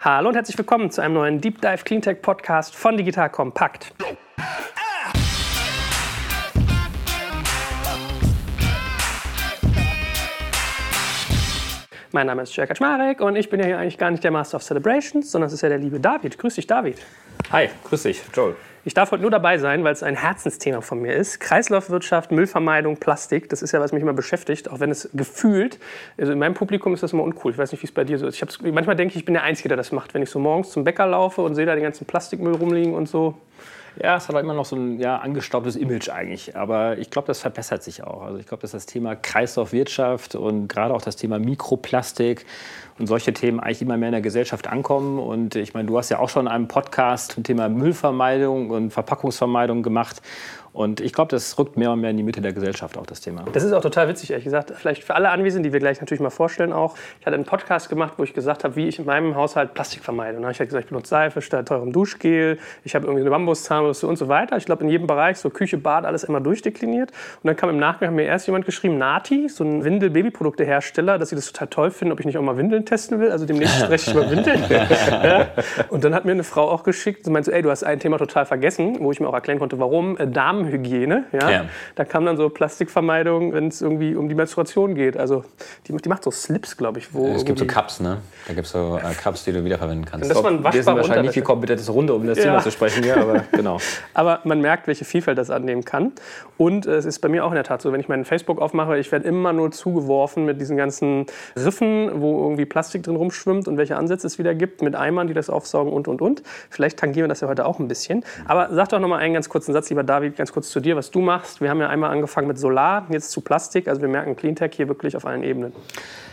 Hallo und herzlich willkommen zu einem neuen Deep Dive Cleantech Podcast von Digital Kompakt. Mein Name ist Jörg Kaczmarek und ich bin ja hier eigentlich gar nicht der Master of Celebrations, sondern es ist ja der liebe David. Grüß dich, David. Hi, grüß dich, Joel. Ich darf heute nur dabei sein, weil es ein Herzensthema von mir ist. Kreislaufwirtschaft, Müllvermeidung, Plastik, das ist ja, was mich immer beschäftigt, auch wenn es gefühlt, also in meinem Publikum ist das immer uncool. Ich weiß nicht, wie es bei dir so ist. Ich manchmal denke ich, ich bin der Einzige, der das macht, wenn ich so morgens zum Bäcker laufe und sehe da den ganzen Plastikmüll rumliegen und so. Ja, es hat auch immer noch so ein ja, angestaubtes Image eigentlich. Aber ich glaube, das verbessert sich auch. Also ich glaube, dass das Thema Kreislaufwirtschaft und gerade auch das Thema Mikroplastik und solche Themen eigentlich immer mehr in der Gesellschaft ankommen. Und ich meine, du hast ja auch schon einen Podcast zum Thema Müllvermeidung und Verpackungsvermeidung gemacht. Und ich glaube, das rückt mehr und mehr in die Mitte der Gesellschaft auch das Thema. Das ist auch total witzig, ehrlich gesagt. Vielleicht für alle Anwesenden, die wir gleich natürlich mal vorstellen auch. Ich hatte einen Podcast gemacht, wo ich gesagt habe, wie ich in meinem Haushalt Plastik vermeide. Und dann habe ich halt gesagt, ich benutze Seife statt teurem Duschgel, ich habe irgendwie eine Bambuszahnbürste und so weiter. Ich glaube, in jedem Bereich, so Küche, Bad, alles immer durchdekliniert. Und dann kam im Nachgang mir erst jemand geschrieben, Nati, so ein Windel-Babyproduktehersteller, dass sie das total toll finden, ob ich nicht auch mal Windeln testen will. Also demnächst spreche ich über Windeln. ja. Und dann hat mir eine Frau auch geschickt, sie meinte so, ey, du hast ein Thema total vergessen, wo ich mir auch erklären konnte, warum. Äh, Damenhygiene. Ja? Ja. Da kam dann so Plastikvermeidung, wenn es irgendwie um die Menstruation geht. Also die, die macht so Slips, glaube ich. Wo es gibt so Cups, ne? Da gibt es so äh, Cups, die du wiederverwenden kannst. Das war ein Wir sind wahrscheinlich nicht viel kompetentes Runde, um das ja. Thema zu sprechen hier, aber genau. aber man merkt, welche Vielfalt das annehmen kann. Und äh, es ist bei mir auch in der Tat so, wenn ich meinen Facebook aufmache, ich werde immer nur zugeworfen mit diesen ganzen Riffen, wo irgendwie Plastik drin rumschwimmt und welche Ansätze es wieder gibt, mit Eimern, die das aufsaugen und, und, und. Vielleicht tangieren wir das ja heute auch ein bisschen. Aber sag doch noch mal einen ganz kurzen Satz, lieber David, ganz kurz zu dir, was du machst. Wir haben ja einmal angefangen mit Solar, jetzt zu Plastik. Also wir merken Cleantech hier wirklich auf allen Ebenen.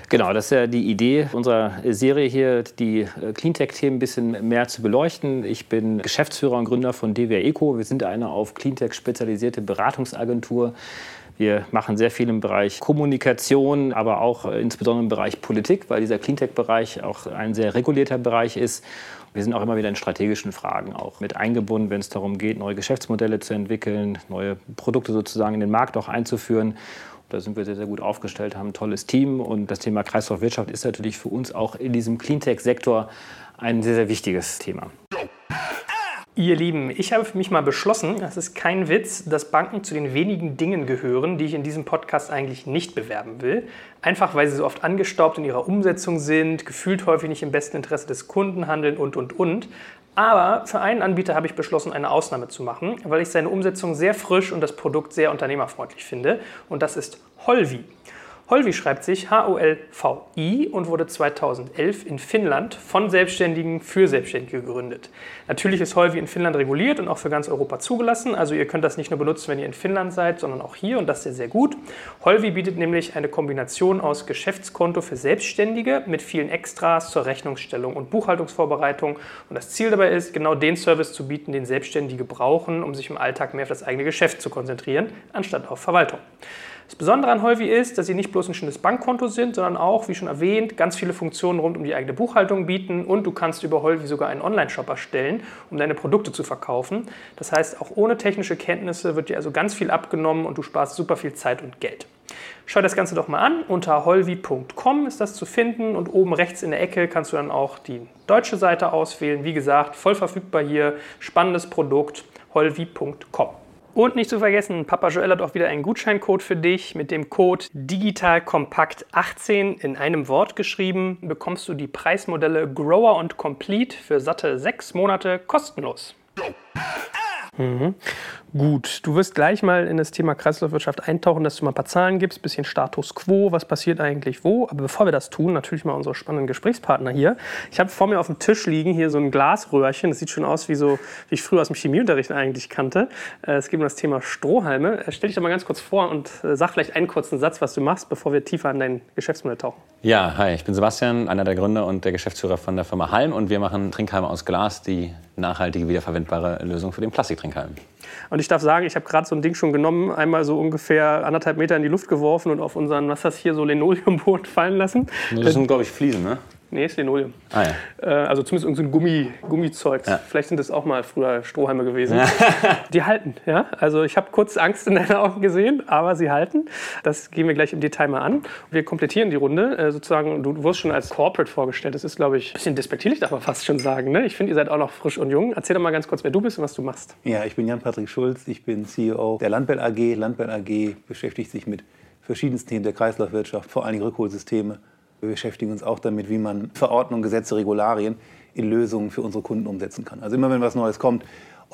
Genau, das ist ja die Idee unserer Serie hier, die äh, Cleantech-Themen ein bisschen mehr zu beleuchten. Ich bin Geschäftsführer und Gründer von DWR Eco. Wir sind eine auf Cleantech spezialisierte Beratungsagentur. Wir machen sehr viel im Bereich Kommunikation, aber auch äh, insbesondere im Bereich Politik, weil dieser Cleantech-Bereich auch ein sehr regulierter Bereich ist. Wir sind auch immer wieder in strategischen Fragen auch mit eingebunden, wenn es darum geht, neue Geschäftsmodelle zu entwickeln, neue Produkte sozusagen in den Markt auch einzuführen. Da sind wir sehr, sehr gut aufgestellt, haben ein tolles Team. Und das Thema Kreislaufwirtschaft ist natürlich für uns auch in diesem Cleantech-Sektor ein sehr, sehr wichtiges Thema. Ihr Lieben, ich habe für mich mal beschlossen, das ist kein Witz, dass Banken zu den wenigen Dingen gehören, die ich in diesem Podcast eigentlich nicht bewerben will. Einfach weil sie so oft angestaubt in ihrer Umsetzung sind, gefühlt häufig nicht im besten Interesse des Kunden handeln und, und, und. Aber für einen Anbieter habe ich beschlossen, eine Ausnahme zu machen, weil ich seine Umsetzung sehr frisch und das Produkt sehr unternehmerfreundlich finde. Und das ist Holvi. Holvi schreibt sich H-O-L-V-I und wurde 2011 in Finnland von Selbstständigen für Selbstständige gegründet. Natürlich ist Holvi in Finnland reguliert und auch für ganz Europa zugelassen. Also ihr könnt das nicht nur benutzen, wenn ihr in Finnland seid, sondern auch hier und das sehr, sehr gut. Holvi bietet nämlich eine Kombination aus Geschäftskonto für Selbstständige mit vielen Extras zur Rechnungsstellung und Buchhaltungsvorbereitung. Und das Ziel dabei ist, genau den Service zu bieten, den Selbstständige brauchen, um sich im Alltag mehr auf das eigene Geschäft zu konzentrieren, anstatt auf Verwaltung. Das Besondere an Holvi ist, dass sie nicht bloß ein schönes Bankkonto sind, sondern auch, wie schon erwähnt, ganz viele Funktionen rund um die eigene Buchhaltung bieten und du kannst über Holvi sogar einen Online-Shop erstellen, um deine Produkte zu verkaufen. Das heißt, auch ohne technische Kenntnisse wird dir also ganz viel abgenommen und du sparst super viel Zeit und Geld. Schau das Ganze doch mal an. Unter holvi.com ist das zu finden und oben rechts in der Ecke kannst du dann auch die deutsche Seite auswählen. Wie gesagt, voll verfügbar hier. Spannendes Produkt. holvi.com. Und nicht zu vergessen, Papa Joel hat auch wieder einen Gutscheincode für dich. Mit dem Code digitalkompakt18 in einem Wort geschrieben bekommst du die Preismodelle Grower und Complete für satte sechs Monate kostenlos. Mhm. Gut, du wirst gleich mal in das Thema Kreislaufwirtschaft eintauchen, dass du mal ein paar Zahlen gibst, ein bisschen Status quo, was passiert eigentlich wo. Aber bevor wir das tun, natürlich mal unsere spannenden Gesprächspartner hier. Ich habe vor mir auf dem Tisch liegen hier so ein Glasröhrchen. Das sieht schon aus wie so, wie ich früher aus dem Chemieunterricht eigentlich kannte. Äh, es geht um das Thema Strohhalme. Äh, stell dich doch mal ganz kurz vor und äh, sag vielleicht einen kurzen Satz, was du machst, bevor wir tiefer in dein Geschäftsmodell tauchen. Ja, hi, ich bin Sebastian, einer der Gründer und der Geschäftsführer von der Firma Halm und wir machen Trinkhalme aus Glas, die nachhaltige, wiederverwendbare Lösung für den Plastiktrinkhalm. Und ich darf sagen, ich habe gerade so ein Ding schon genommen, einmal so ungefähr anderthalb Meter in die Luft geworfen und auf unseren, was ist das hier, so Linoleumboden fallen lassen. Das sind, glaube ich, Fliesen, ne? Nee, ist Linoleum. Ah, ja. Äh, also zumindest irgendein Gummi, Gummizeug. Ja. Vielleicht sind das auch mal früher Strohhalme gewesen. die halten, ja. Also ich habe kurz Angst in deinen Augen gesehen, aber sie halten. Das gehen wir gleich im Detail mal an. Wir komplettieren die Runde. Äh, sozusagen, du wurdest schon als Corporate vorgestellt. Das ist, glaube ich, ein bisschen despektierlich, darf man fast schon sagen. Ne? Ich finde, ihr seid auch noch frisch und jung. Erzähl doch mal ganz kurz, wer du bist und was du machst. Ja, ich bin Jan-Patrick Schulz. Ich bin CEO der Landbell AG. Landbell AG beschäftigt sich mit verschiedensten Themen der Kreislaufwirtschaft, vor allen Dingen Rückholsysteme. Wir beschäftigen uns auch damit, wie man Verordnungen, Gesetze, Regularien in Lösungen für unsere Kunden umsetzen kann. Also immer wenn was Neues kommt,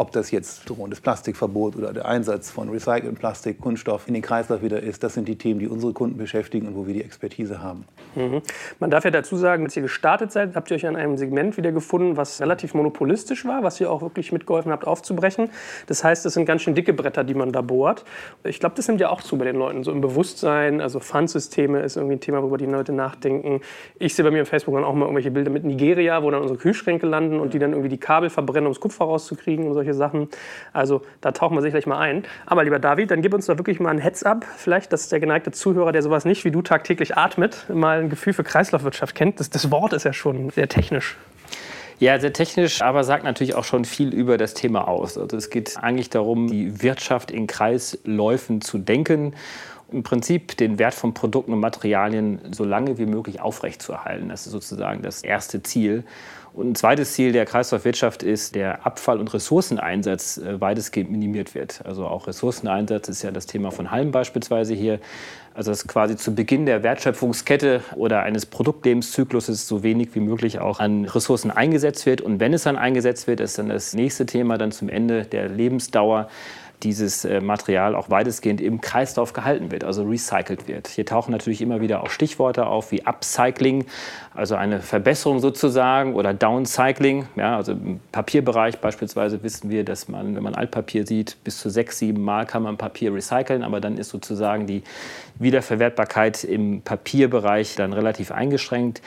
ob das jetzt drohendes Plastikverbot oder der Einsatz von recyceltem Plastik, Kunststoff in den Kreislauf wieder ist, das sind die Themen, die unsere Kunden beschäftigen und wo wir die Expertise haben. Mhm. Man darf ja dazu sagen, als ihr gestartet seid, habt ihr euch an einem Segment wiedergefunden, was relativ monopolistisch war, was ihr auch wirklich mitgeholfen habt aufzubrechen. Das heißt, es sind ganz schön dicke Bretter, die man da bohrt. Ich glaube, das nimmt ja auch zu bei den Leuten, so im Bewusstsein. Also Pfandsysteme ist irgendwie ein Thema, worüber die Leute nachdenken. Ich sehe bei mir auf Facebook dann auch mal irgendwelche Bilder mit Nigeria, wo dann unsere Kühlschränke landen und die dann irgendwie die Kabel verbrennen, um das Kupfer rauszukriegen und solche Sachen. Also da tauchen wir sicherlich mal ein. Aber lieber David, dann gib uns doch wirklich mal ein Heads-up, vielleicht, dass der geneigte Zuhörer, der sowas nicht wie du tagtäglich atmet, mal ein Gefühl für Kreislaufwirtschaft kennt. Das, das Wort ist ja schon sehr technisch. Ja, sehr technisch, aber sagt natürlich auch schon viel über das Thema aus. Also es geht eigentlich darum, die Wirtschaft in Kreisläufen zu denken im Prinzip den Wert von Produkten und Materialien so lange wie möglich aufrechtzuerhalten. Das ist sozusagen das erste Ziel. Und ein zweites Ziel der Kreislaufwirtschaft ist, der Abfall- und Ressourceneinsatz äh, weitestgehend minimiert wird. Also auch Ressourceneinsatz ist ja das Thema von Halm beispielsweise hier. Also dass quasi zu Beginn der Wertschöpfungskette oder eines Produktlebenszykluses so wenig wie möglich auch an Ressourcen eingesetzt wird. Und wenn es dann eingesetzt wird, ist dann das nächste Thema dann zum Ende der Lebensdauer dieses äh, Material auch weitestgehend im Kreislauf gehalten wird, also recycelt wird. Hier tauchen natürlich immer wieder auch Stichworte auf wie Upcycling, also eine Verbesserung sozusagen, oder Downcycling. Ja, also im Papierbereich beispielsweise wissen wir, dass man, wenn man Altpapier sieht, bis zu sechs, sieben Mal kann man Papier recyceln, aber dann ist sozusagen die Wiederverwertbarkeit im Papierbereich dann relativ eingeschränkt.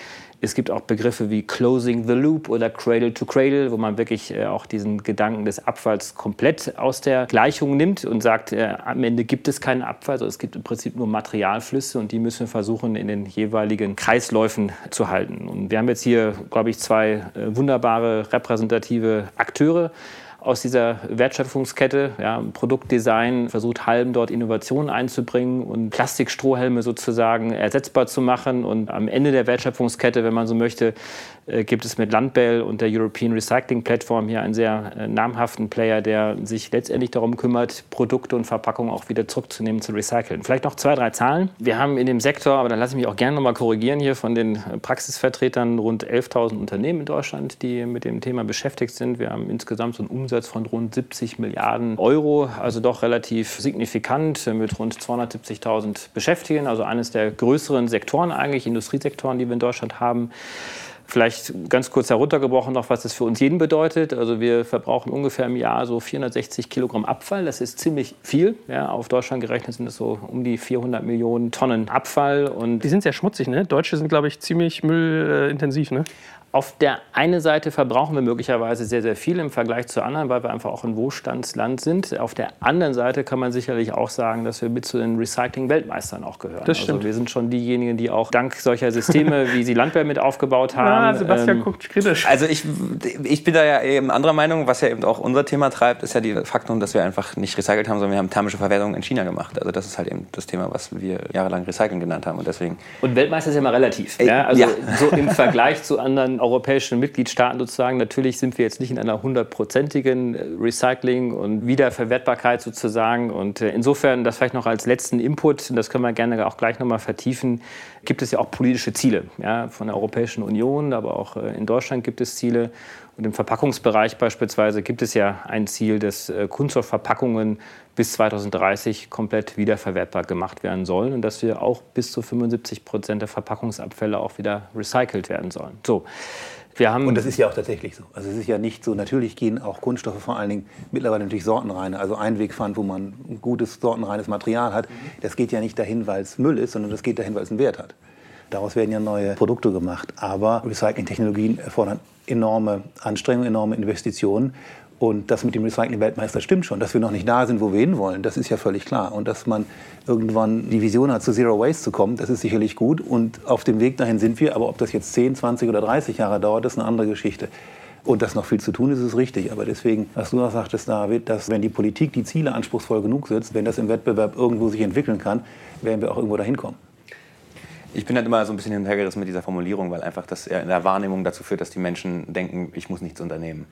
Es gibt auch Begriffe wie Closing the Loop oder Cradle to Cradle, wo man wirklich äh, auch diesen Gedanken des Abfalls komplett aus der Gleichung nimmt und sagt, äh, am Ende gibt es keinen Abfall, sondern es gibt im Prinzip nur Materialflüsse und die müssen wir versuchen in den jeweiligen Kreisläufen zu halten. Und wir haben jetzt hier, glaube ich, zwei äh, wunderbare repräsentative Akteure aus dieser Wertschöpfungskette. Ja, Produktdesign versucht Halm dort Innovationen einzubringen und Plastikstrohhelme sozusagen ersetzbar zu machen. Und am Ende der Wertschöpfungskette, wenn man so möchte, gibt es mit Landbell und der European Recycling Platform hier einen sehr äh, namhaften Player, der sich letztendlich darum kümmert, Produkte und Verpackungen auch wieder zurückzunehmen, zu recyceln. Vielleicht noch zwei, drei Zahlen. Wir haben in dem Sektor, aber dann lasse ich mich auch gerne noch mal korrigieren hier von den Praxisvertretern, rund 11.000 Unternehmen in Deutschland, die mit dem Thema beschäftigt sind. Wir haben insgesamt so einen Umsatz von rund 70 Milliarden Euro, also doch relativ signifikant mit rund 270.000 Beschäftigten, also eines der größeren Sektoren eigentlich, Industriesektoren, die wir in Deutschland haben. Vielleicht ganz kurz heruntergebrochen noch, was das für uns jeden bedeutet. Also wir verbrauchen ungefähr im Jahr so 460 Kilogramm Abfall. Das ist ziemlich viel. Ja, auf Deutschland gerechnet sind es so um die 400 Millionen Tonnen Abfall. Und Die sind sehr schmutzig, ne? Deutsche sind, glaube ich, ziemlich müllintensiv, ne? Auf der einen Seite verbrauchen wir möglicherweise sehr, sehr viel im Vergleich zu anderen, weil wir einfach auch ein Wohlstandsland sind. Auf der anderen Seite kann man sicherlich auch sagen, dass wir mit zu den Recycling-Weltmeistern auch gehören. Das stimmt. Also wir sind schon diejenigen, die auch dank solcher Systeme, wie sie Landwehr mit aufgebaut haben. Ah, Sebastian ähm, guckt kritisch. Also ich, ich bin da ja eben anderer Meinung. Was ja eben auch unser Thema treibt, ist ja die Faktum, dass wir einfach nicht recycelt haben, sondern wir haben thermische Verwertung in China gemacht. Also das ist halt eben das Thema, was wir jahrelang Recyceln genannt haben. Und deswegen Und Weltmeister ist ja immer relativ. Ey, Ja? Also ja. so im Vergleich zu anderen europäischen Mitgliedstaaten sozusagen, natürlich sind wir jetzt nicht in einer hundertprozentigen äh, Recycling- und Wiederverwertbarkeit sozusagen. Und äh, insofern, das vielleicht noch als letzten Input, und das können wir gerne auch gleich nochmal vertiefen, gibt es ja auch politische Ziele ja, von der Europäischen Union, aber auch äh, in Deutschland gibt es Ziele. Und im Verpackungsbereich beispielsweise gibt es ja ein Ziel, dass äh, Kunststoffverpackungen bis 2030 komplett wiederverwertbar gemacht werden sollen und dass wir auch bis zu 75 Prozent der Verpackungsabfälle auch wieder recycelt werden sollen. So, wir haben Und das ist ja auch tatsächlich so. Also es ist ja nicht so, natürlich gehen auch Kunststoffe vor allen Dingen mittlerweile natürlich sortenreine, also Einwegpfand, wo man ein gutes sortenreines Material hat. Das geht ja nicht dahin, weil es Müll ist, sondern das geht dahin, weil es einen Wert hat. Daraus werden ja neue Produkte gemacht. Aber Recycling-Technologien erfordern enorme Anstrengungen, enorme Investitionen. Und das mit dem Recycling-Weltmeister stimmt schon. Dass wir noch nicht da sind, wo wir hinwollen, das ist ja völlig klar. Und dass man irgendwann die Vision hat, zu Zero Waste zu kommen, das ist sicherlich gut. Und auf dem Weg dahin sind wir. Aber ob das jetzt 10, 20 oder 30 Jahre dauert, ist eine andere Geschichte. Und dass noch viel zu tun ist, ist richtig. Aber deswegen, was du auch sagtest, David, dass wenn die Politik die Ziele anspruchsvoll genug setzt, wenn das im Wettbewerb irgendwo sich entwickeln kann, werden wir auch irgendwo dahin kommen. Ich bin halt immer so ein bisschen hinterhergerissen mit dieser Formulierung, weil einfach das in der Wahrnehmung dazu führt, dass die Menschen denken, ich muss nichts unternehmen.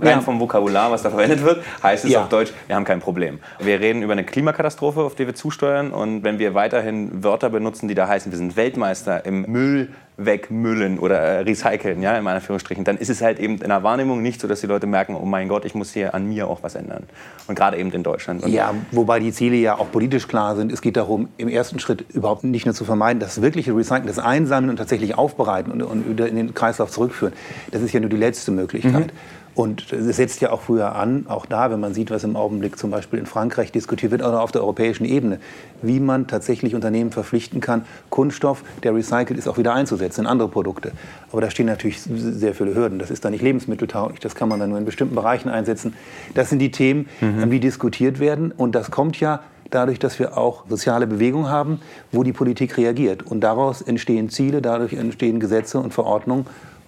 Rein ja. vom Vokabular, was da verwendet wird, heißt es ja. auf Deutsch, wir haben kein Problem. Wir reden über eine Klimakatastrophe, auf die wir zusteuern. Und wenn wir weiterhin Wörter benutzen, die da heißen, wir sind Weltmeister im Müll wegmüllen oder äh, recyceln, ja, in Anführungsstrichen, dann ist es halt eben in der Wahrnehmung nicht so, dass die Leute merken, oh mein Gott, ich muss hier an mir auch was ändern. Und gerade eben in Deutschland. Und ja, wobei die Ziele ja auch politisch klar sind. Es geht darum, im ersten Schritt überhaupt nicht nur zu vermeiden, das wirkliche Recyceln, das Einsammeln und tatsächlich aufbereiten und, und wieder in den Kreislauf zurückführen. Das ist ja nur die letzte Möglichkeit. Mhm. Und es setzt ja auch früher an, auch da, wenn man sieht, was im Augenblick zum Beispiel in Frankreich diskutiert wird oder auf der europäischen Ebene, wie man tatsächlich Unternehmen verpflichten kann, Kunststoff, der recycelt ist, auch wieder einzusetzen in andere Produkte. Aber da stehen natürlich sehr viele Hürden. Das ist dann nicht lebensmitteltauglich, das kann man dann nur in bestimmten Bereichen einsetzen. Das sind die Themen, mhm. die diskutiert werden. Und das kommt ja dadurch, dass wir auch soziale Bewegungen haben, wo die Politik reagiert. Und daraus entstehen Ziele, dadurch entstehen Gesetze und Verordnungen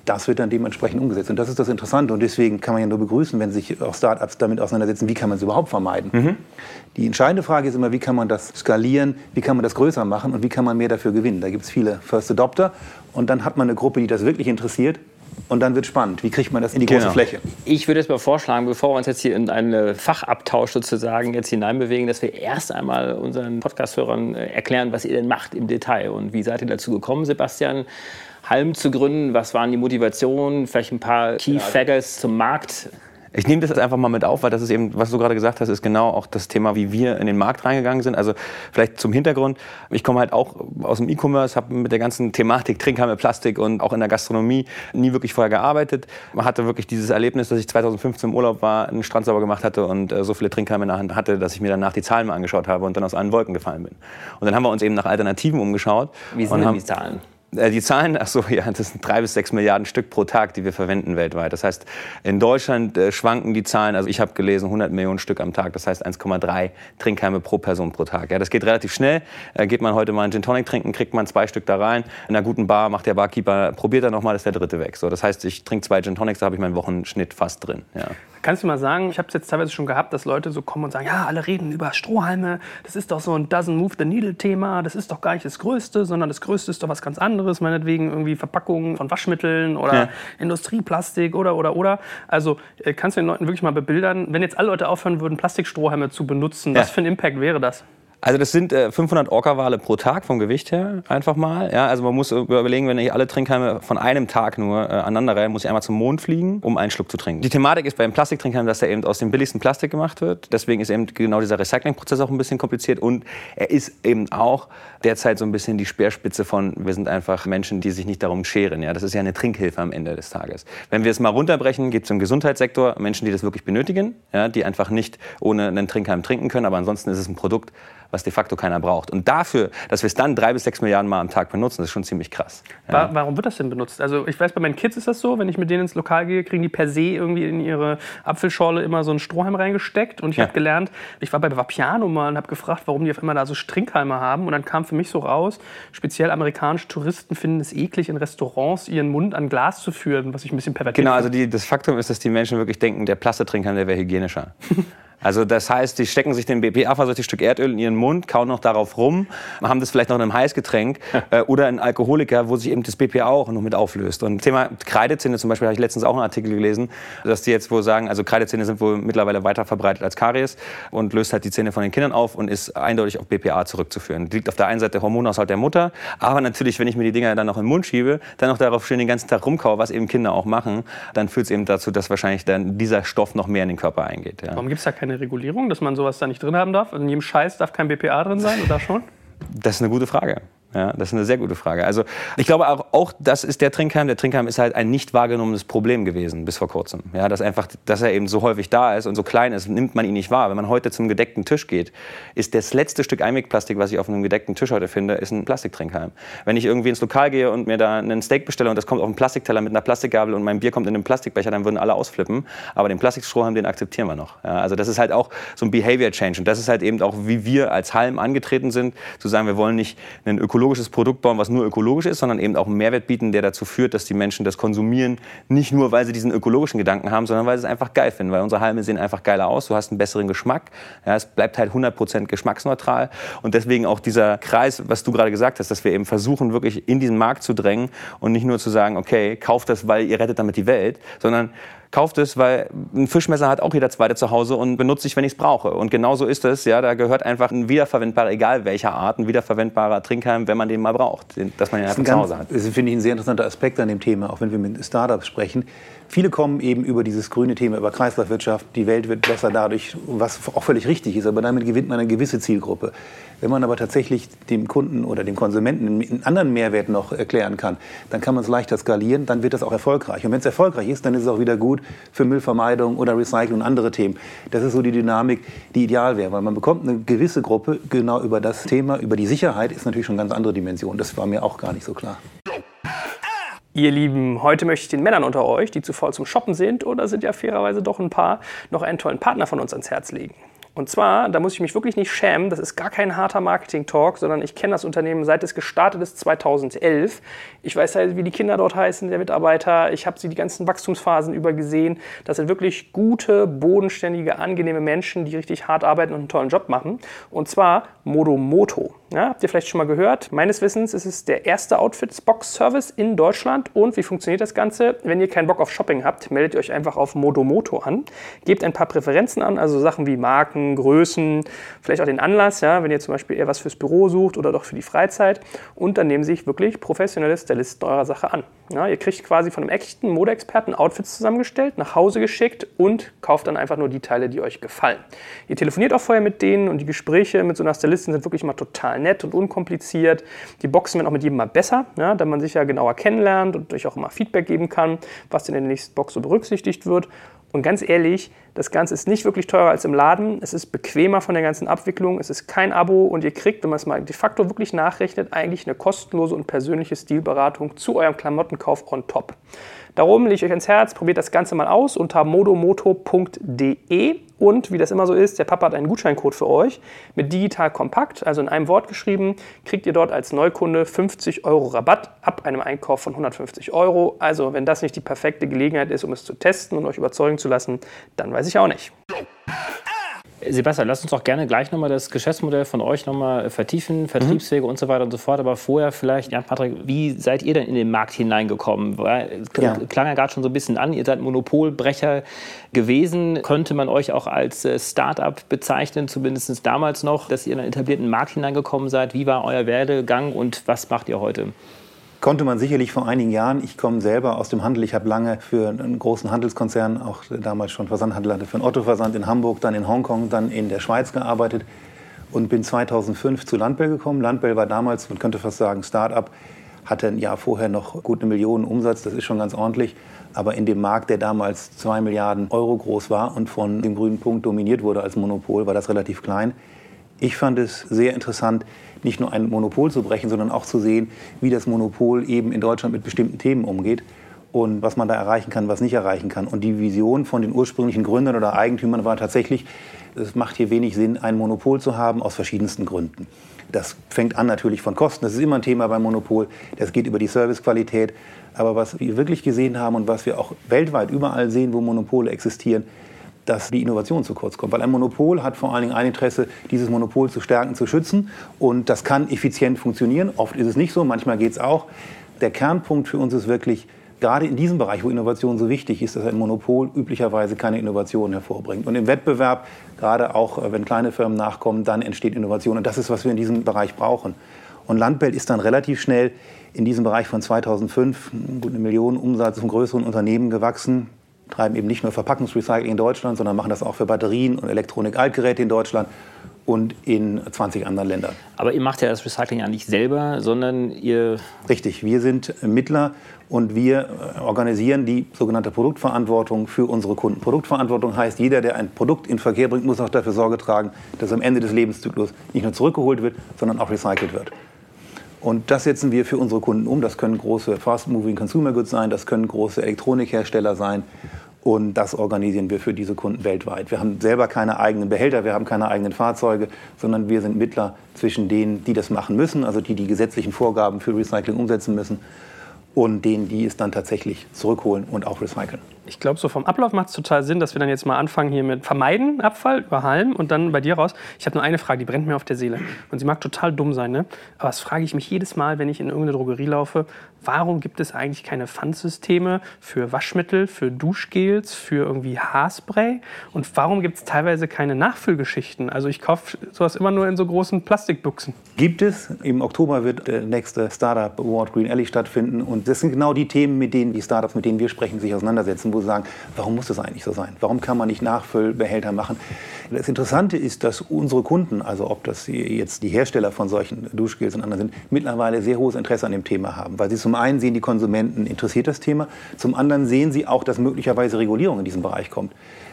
das wird dann dementsprechend umgesetzt. Und das ist das Interessante. Und deswegen kann man ja nur begrüßen, wenn sich auch Start-ups damit auseinandersetzen, wie kann man es überhaupt vermeiden. Mhm. Die entscheidende Frage ist immer, wie kann man das skalieren, wie kann man das größer machen und wie kann man mehr dafür gewinnen. Da gibt es viele First Adopter. Und dann hat man eine Gruppe, die das wirklich interessiert. Und dann wird spannend. Wie kriegt man das in die genau. große Fläche? Ich würde jetzt mal vorschlagen, bevor wir uns jetzt hier in einen Fachabtausch sozusagen jetzt hineinbewegen, dass wir erst einmal unseren Podcast-Hörern äh, erklären, was ihr denn macht im Detail. Und wie seid ihr dazu gekommen, Sebastian? Halm zu gründen? Was waren die Motivationen? Vielleicht ein paar Key Figures zum Markt? Ich nehme das jetzt einfach mal mit auf, weil das ist eben, was du gerade gesagt hast, ist genau auch das Thema, wie wir in den Markt reingegangen sind. Also vielleicht zum Hintergrund. Ich komme halt auch aus dem E-Commerce, habe mit der ganzen Thematik Trinkhalme, Plastik und auch in der Gastronomie nie wirklich vorher gearbeitet. Man hatte wirklich dieses Erlebnis, dass ich 2015 im Urlaub war, einen Strand sauber gemacht hatte und äh, so viele Trinkhalme in der Hand hatte, dass ich mir danach die Zahlen mal angeschaut habe und dann aus allen Wolken gefallen bin. Und dann haben wir uns eben nach Alternativen umgeschaut. Wie sind denn die Zahlen? Äh, die Zahlen, ach so, ja, das sind drei bis sechs Milliarden Stück pro Tag, die wir verwenden weltweit. Das heißt, in Deutschland äh, schwanken die Zahlen, also ich habe gelesen 100 Millionen Stück am Tag, das heißt 1,3 Trinkheime pro Person pro Tag. Ja, das geht relativ schnell. Äh, geht man heute mal einen Gin Tonic trinken, kriegt man zwei Stück da rein. In einer guten Bar macht der Barkeeper, probiert er nochmal, ist der dritte weg. So, das heißt, ich trinke zwei Gin Tonics, da habe ich meinen Wochenschnitt fast drin. Ja. Kannst du mal sagen, ich habe es jetzt teilweise schon gehabt, dass Leute so kommen und sagen, ja, alle reden über Strohhalme, das ist doch so ein Doesn't Move the Needle Thema, das ist doch gar nicht das Größte, sondern das Größte ist doch was ganz anderes, meinetwegen irgendwie Verpackungen von Waschmitteln oder ja. Industrieplastik oder, oder, oder. Also äh, kannst du den Leuten wirklich mal bebildern, wenn jetzt alle Leute aufhören würden, Plastikstrohhalme zu benutzen, ja. was für ein Impact wäre das? Also das sind äh, 500 Orca-Wale pro Tag vom Gewicht her, einfach mal. Ja, also man muss überlegen, wenn ich alle Trinkhalme von einem Tag nur äh, aneinander reihe, muss ich einmal zum Mond fliegen, um einen Schluck zu trinken. Die Thematik ist beim Plastiktrinkhalm, dass der eben aus dem billigsten Plastik gemacht wird. Deswegen ist eben genau dieser Recyclingprozess auch ein bisschen kompliziert und er ist eben auch derzeit so ein bisschen die Speerspitze von, wir sind einfach Menschen, die sich nicht darum scheren. Ja, das ist ja eine Trinkhilfe am Ende des Tages. Wenn wir es mal runterbrechen, gibt es im Gesundheitssektor Menschen, die das wirklich benötigen, ja, die einfach nicht ohne einen Trinkhalm trinken können, aber ansonsten ist es ein Produkt, was de facto keiner braucht. Und dafür, dass wir es dann drei bis sechs Milliarden Mal am Tag benutzen, ist schon ziemlich krass. Ja. Warum wird das denn benutzt? Also ich weiß, bei meinen Kids ist das so, wenn ich mit denen ins Lokal gehe, kriegen die per se irgendwie in ihre Apfelschorle immer so einen Strohhalm reingesteckt. Und ich ja. habe gelernt, ich war bei Vapiano mal und habe gefragt, warum die auf einmal da so Trinkhalme haben. Und dann kam für mich so raus, speziell amerikanische Touristen finden es eklig, in Restaurants ihren Mund an Glas zu führen, was ich ein bisschen pervertiert Genau, also die, das Faktum ist, dass die Menschen wirklich denken, der Plastetrinkhalm, der wäre hygienischer. Also das heißt, die stecken sich den BPA-versorgtes Stück Erdöl in ihren Mund, kauen noch darauf rum, haben das vielleicht noch in einem Heißgetränk äh, oder ein Alkoholiker, wo sich eben das BPA auch noch mit auflöst. Und Thema Kreidezähne zum Beispiel habe ich letztens auch einen Artikel gelesen, dass die jetzt wohl sagen, also Kreidezähne sind wohl mittlerweile weiter verbreitet als Karies und löst halt die Zähne von den Kindern auf und ist eindeutig auf BPA zurückzuführen. Liegt auf der einen Seite der Hormonhaushalt der Mutter, aber natürlich, wenn ich mir die Dinger dann noch im Mund schiebe, dann noch darauf schön den ganzen Tag rumkaue, was eben Kinder auch machen, dann führt es eben dazu, dass wahrscheinlich dann dieser Stoff noch mehr in den Körper eingeht. Ja. Warum gibt es da keine keine Regulierung, dass man sowas da nicht drin haben darf? Also in jedem Scheiß darf kein BPA drin sein oder schon? Das ist eine gute Frage. Ja, das ist eine sehr gute Frage. Also ich glaube auch, auch das ist der Trinkheim. Der Trinkheim ist halt ein nicht wahrgenommenes Problem gewesen bis vor kurzem. Ja, dass einfach, dass er eben so häufig da ist und so klein ist, nimmt man ihn nicht wahr. Wenn man heute zum gedeckten Tisch geht, ist das letzte Stück Einwegplastik, was ich auf einem gedeckten Tisch heute finde, ist ein Plastiktrinkheim. Wenn ich irgendwie ins Lokal gehe und mir da einen Steak bestelle und das kommt auf einen Plastikteller mit einer Plastikgabel und mein Bier kommt in einen Plastikbecher, dann würden alle ausflippen. Aber den Plastikstrohhalm, den akzeptieren wir noch. Ja, also das ist halt auch so ein Behavior Change und das ist halt eben auch, wie wir als Halm angetreten sind, zu sagen, wir wollen nicht ein ökologisches Produkt bauen, was nur ökologisch ist, sondern eben auch einen Mehrwert bieten, der dazu führt, dass die Menschen das konsumieren, nicht nur, weil sie diesen ökologischen Gedanken haben, sondern weil sie es einfach geil finden, weil unsere Halme sehen einfach geiler aus, du hast einen besseren Geschmack, ja, es bleibt halt 100% geschmacksneutral und deswegen auch dieser Kreis, was du gerade gesagt hast, dass wir eben versuchen, wirklich in diesen Markt zu drängen und nicht nur zu sagen, okay, kauft das, weil ihr rettet damit die Welt, sondern kauft es, weil ein Fischmesser hat auch jeder zweite zu Hause und benutze ich, wenn ich es brauche. Und genauso ist es. Ja, da gehört einfach ein wiederverwendbarer, egal welcher Art, ein wiederverwendbarer Trinkheim, wenn man den mal braucht, dass man ihn einfach zu Hause hat. Das finde ich ein sehr interessanter Aspekt an dem Thema, auch wenn wir mit Startups sprechen. Viele kommen eben über dieses grüne Thema, über Kreislaufwirtschaft, die Welt wird besser dadurch, was auch völlig richtig ist, aber damit gewinnt man eine gewisse Zielgruppe. Wenn man aber tatsächlich dem Kunden oder dem Konsumenten einen anderen Mehrwert noch erklären kann, dann kann man es leichter skalieren, dann wird das auch erfolgreich. Und wenn es erfolgreich ist, dann ist es auch wieder gut für Müllvermeidung oder Recycling und andere Themen. Das ist so die Dynamik, die ideal wäre, weil man bekommt eine gewisse Gruppe genau über das Thema, über die Sicherheit ist natürlich schon eine ganz andere Dimension. Das war mir auch gar nicht so klar. Ihr Lieben, heute möchte ich den Männern unter euch, die zu faul zum Shoppen sind oder sind ja fairerweise doch ein paar, noch einen tollen Partner von uns ans Herz legen. Und zwar, da muss ich mich wirklich nicht schämen, das ist gar kein harter Marketing-Talk, sondern ich kenne das Unternehmen seit es gestartet ist 2011. Ich weiß halt, wie die Kinder dort heißen, der Mitarbeiter. Ich habe sie die ganzen Wachstumsphasen über gesehen. Das sind wirklich gute, bodenständige, angenehme Menschen, die richtig hart arbeiten und einen tollen Job machen. Und zwar Modomoto. Ja, habt ihr vielleicht schon mal gehört? Meines Wissens ist es der erste Outfits-Box-Service in Deutschland. Und wie funktioniert das Ganze? Wenn ihr keinen Bock auf Shopping habt, meldet ihr euch einfach auf Modomoto an. Gebt ein paar Präferenzen an, also Sachen wie Marken, Größen, vielleicht auch den Anlass, ja, wenn ihr zum Beispiel eher was fürs Büro sucht oder doch für die Freizeit. Und dann nehmen sich wirklich professionelle Stylisten eurer Sache an. Ja, ihr kriegt quasi von einem echten Modeexperten Outfits zusammengestellt, nach Hause geschickt und kauft dann einfach nur die Teile, die euch gefallen. Ihr telefoniert auch vorher mit denen und die Gespräche mit so einer Stylistin sind wirklich immer total nett und unkompliziert. Die Boxen werden auch mit jedem mal besser, ja, da man sich ja genauer kennenlernt und euch auch immer Feedback geben kann, was in der nächsten Box so berücksichtigt wird. Und ganz ehrlich, das Ganze ist nicht wirklich teurer als im Laden. Es ist bequemer von der ganzen Abwicklung. Es ist kein Abo und ihr kriegt, wenn man es mal de facto wirklich nachrechnet, eigentlich eine kostenlose und persönliche Stilberatung zu eurem Klamottenkauf on top. Darum lege ich euch ans Herz, probiert das Ganze mal aus unter modomoto.de und wie das immer so ist, der Papa hat einen Gutscheincode für euch mit digital kompakt, also in einem Wort geschrieben, kriegt ihr dort als Neukunde 50 Euro Rabatt ab einem Einkauf von 150 Euro. Also wenn das nicht die perfekte Gelegenheit ist, um es zu testen und euch überzeugen zu lassen, dann weiß ich auch nicht. Sebastian, lass uns doch gerne gleich nochmal das Geschäftsmodell von euch nochmal vertiefen, Vertriebswege mhm. und so weiter und so fort. Aber vorher vielleicht, Jan Patrick, wie seid ihr denn in den Markt hineingekommen? Ja. Klang ja gerade schon so ein bisschen an, ihr seid Monopolbrecher gewesen. Könnte man euch auch als äh, Start-up bezeichnen, zumindest damals noch, dass ihr in einen etablierten Markt hineingekommen seid? Wie war euer Werdegang und was macht ihr heute? Konnte man sicherlich vor einigen Jahren. Ich komme selber aus dem Handel. Ich habe lange für einen großen Handelskonzern, auch damals schon Versandhandel hatte, für einen Otto-Versand in Hamburg, dann in Hongkong, dann in der Schweiz gearbeitet und bin 2005 zu Landbell gekommen. Landbell war damals, man könnte fast sagen, Start-up, hatte ein Jahr vorher noch gut eine Million Umsatz, das ist schon ganz ordentlich. Aber in dem Markt, der damals zwei Milliarden Euro groß war und von dem grünen Punkt dominiert wurde als Monopol, war das relativ klein. Ich fand es sehr interessant, nicht nur ein Monopol zu brechen, sondern auch zu sehen, wie das Monopol eben in Deutschland mit bestimmten Themen umgeht und was man da erreichen kann, was nicht erreichen kann. Und die Vision von den ursprünglichen Gründern oder Eigentümern war tatsächlich, es macht hier wenig Sinn, ein Monopol zu haben, aus verschiedensten Gründen. Das fängt an natürlich von Kosten, das ist immer ein Thema beim Monopol, das geht über die Servicequalität. Aber was wir wirklich gesehen haben und was wir auch weltweit überall sehen, wo Monopole existieren, dass die Innovation zu kurz kommt. Weil ein Monopol hat vor allen Dingen ein Interesse, dieses Monopol zu stärken, zu schützen. Und das kann effizient funktionieren. Oft ist es nicht so, manchmal geht es auch. Der Kernpunkt für uns ist wirklich, gerade in diesem Bereich, wo Innovation so wichtig ist, dass ein Monopol üblicherweise keine Innovation hervorbringt. Und im Wettbewerb, gerade auch äh, wenn kleine Firmen nachkommen, dann entsteht Innovation. Und das ist, was wir in diesem Bereich brauchen. Und Landbell ist dann relativ schnell in diesem Bereich von 2005 gut eine Million Umsatz zum größeren Unternehmen gewachsen treiben eben nicht nur Verpackungsrecycling in Deutschland, sondern machen das auch für Batterien und Elektronik-Altgeräte in Deutschland und in 20 anderen Ländern. Aber ihr macht ja das Recycling ja nicht selber, sondern ihr... Richtig, wir sind Mittler und wir äh, organisieren die sogenannte Produktverantwortung für unsere Kunden. Produktverantwortung heißt, jeder, der ein Produkt in Verkehr bringt, muss auch dafür Sorge tragen, dass am Ende des Lebenszyklus nicht nur zurückgeholt wird, sondern auch recycelt wird. Und das setzen wir für unsere Kunden um. Das können große Fast-Moving Consumer Goods sein, das können große Elektronikhersteller sein. Und das organisieren wir für diese Kunden weltweit. Wir haben selber keine eigenen Behälter, wir haben keine eigenen Fahrzeuge, sondern wir sind Mittler zwischen denen, die das machen müssen, also die die gesetzlichen Vorgaben für Recycling umsetzen müssen, und denen, die es dann tatsächlich zurückholen und auch recyceln. Ich glaube, so vom Ablauf macht es total Sinn, dass wir dann jetzt mal anfangen hier mit Vermeiden, Abfall, überhallen und dann bei dir raus. Ich habe nur eine Frage, die brennt mir auf der Seele. Und sie mag total dumm sein, ne? aber das frage ich mich jedes Mal, wenn ich in irgendeine Drogerie laufe. Warum gibt es eigentlich keine Pfandsysteme für Waschmittel, für Duschgels, für irgendwie Haarspray? Und warum gibt es teilweise keine Nachfüllgeschichten? Also ich kaufe sowas immer nur in so großen Plastikbuchsen. Gibt es. Im Oktober wird der nächste Startup Award Green Alley stattfinden. Und das sind genau die Themen, mit denen die Startups, mit denen wir sprechen, sich auseinandersetzen, wo sie sagen, warum muss das eigentlich so sein? Warum kann man nicht Nachfüllbehälter machen? Das Interessante ist, dass unsere Kunden, also ob das jetzt die Hersteller von solchen Duschgels und anderen sind, mittlerweile sehr hohes Interesse an dem Thema haben, weil sie zum einen sehen, die Konsumenten interessiert das Thema, zum anderen sehen sie auch, dass möglicherweise Regulierung in diesem Bereich kommt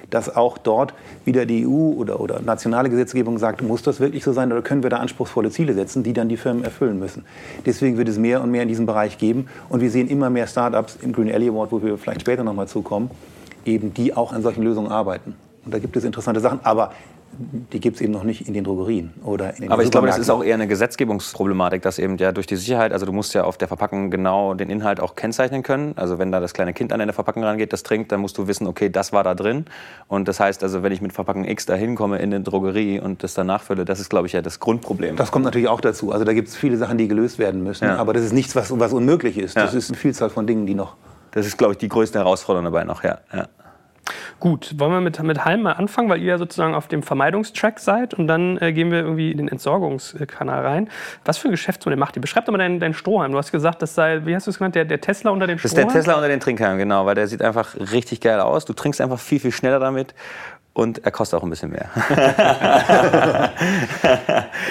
dass auch dort wieder die EU oder, oder nationale Gesetzgebung sagt, muss das wirklich so sein oder können wir da anspruchsvolle Ziele setzen, die dann die Firmen erfüllen müssen. Deswegen wird es mehr und mehr in diesem Bereich geben und wir sehen immer mehr Startups im Green Alley Award, wo wir vielleicht später nochmal zukommen, eben die auch an solchen Lösungen arbeiten. Und da gibt es interessante Sachen. Aber die gibt es eben noch nicht in den Drogerien oder in den Aber ich glaube, das ist auch eher eine Gesetzgebungsproblematik, dass eben ja durch die Sicherheit, also du musst ja auf der Verpackung genau den Inhalt auch kennzeichnen können. Also wenn da das kleine Kind an eine Verpackung rangeht, das trinkt, dann musst du wissen, okay, das war da drin. Und das heißt also, wenn ich mit Verpackung X da hinkomme in eine Drogerie und das dann nachfülle, das ist, glaube ich, ja das Grundproblem. Das kommt natürlich auch dazu. Also da gibt es viele Sachen, die gelöst werden müssen. Ja. Aber das ist nichts, was, was unmöglich ist. Das ist eine Vielzahl von Dingen, die noch. Das ist, glaube ich, die größte Herausforderung dabei noch, ja. ja. Gut, wollen wir mit, mit Halm mal anfangen, weil ihr ja sozusagen auf dem Vermeidungstrack seid und dann äh, gehen wir irgendwie in den Entsorgungskanal rein. Was für ein Geschäftsmodell macht ihr? Beschreibt doch mal deinen, deinen Strohhalm. Du hast gesagt, das sei, wie hast du es genannt, der, der Tesla unter den Strohhalm? Das ist der Tesla unter den Trinkhalmen, genau, weil der sieht einfach richtig geil aus. Du trinkst einfach viel, viel schneller damit und er kostet auch ein bisschen mehr.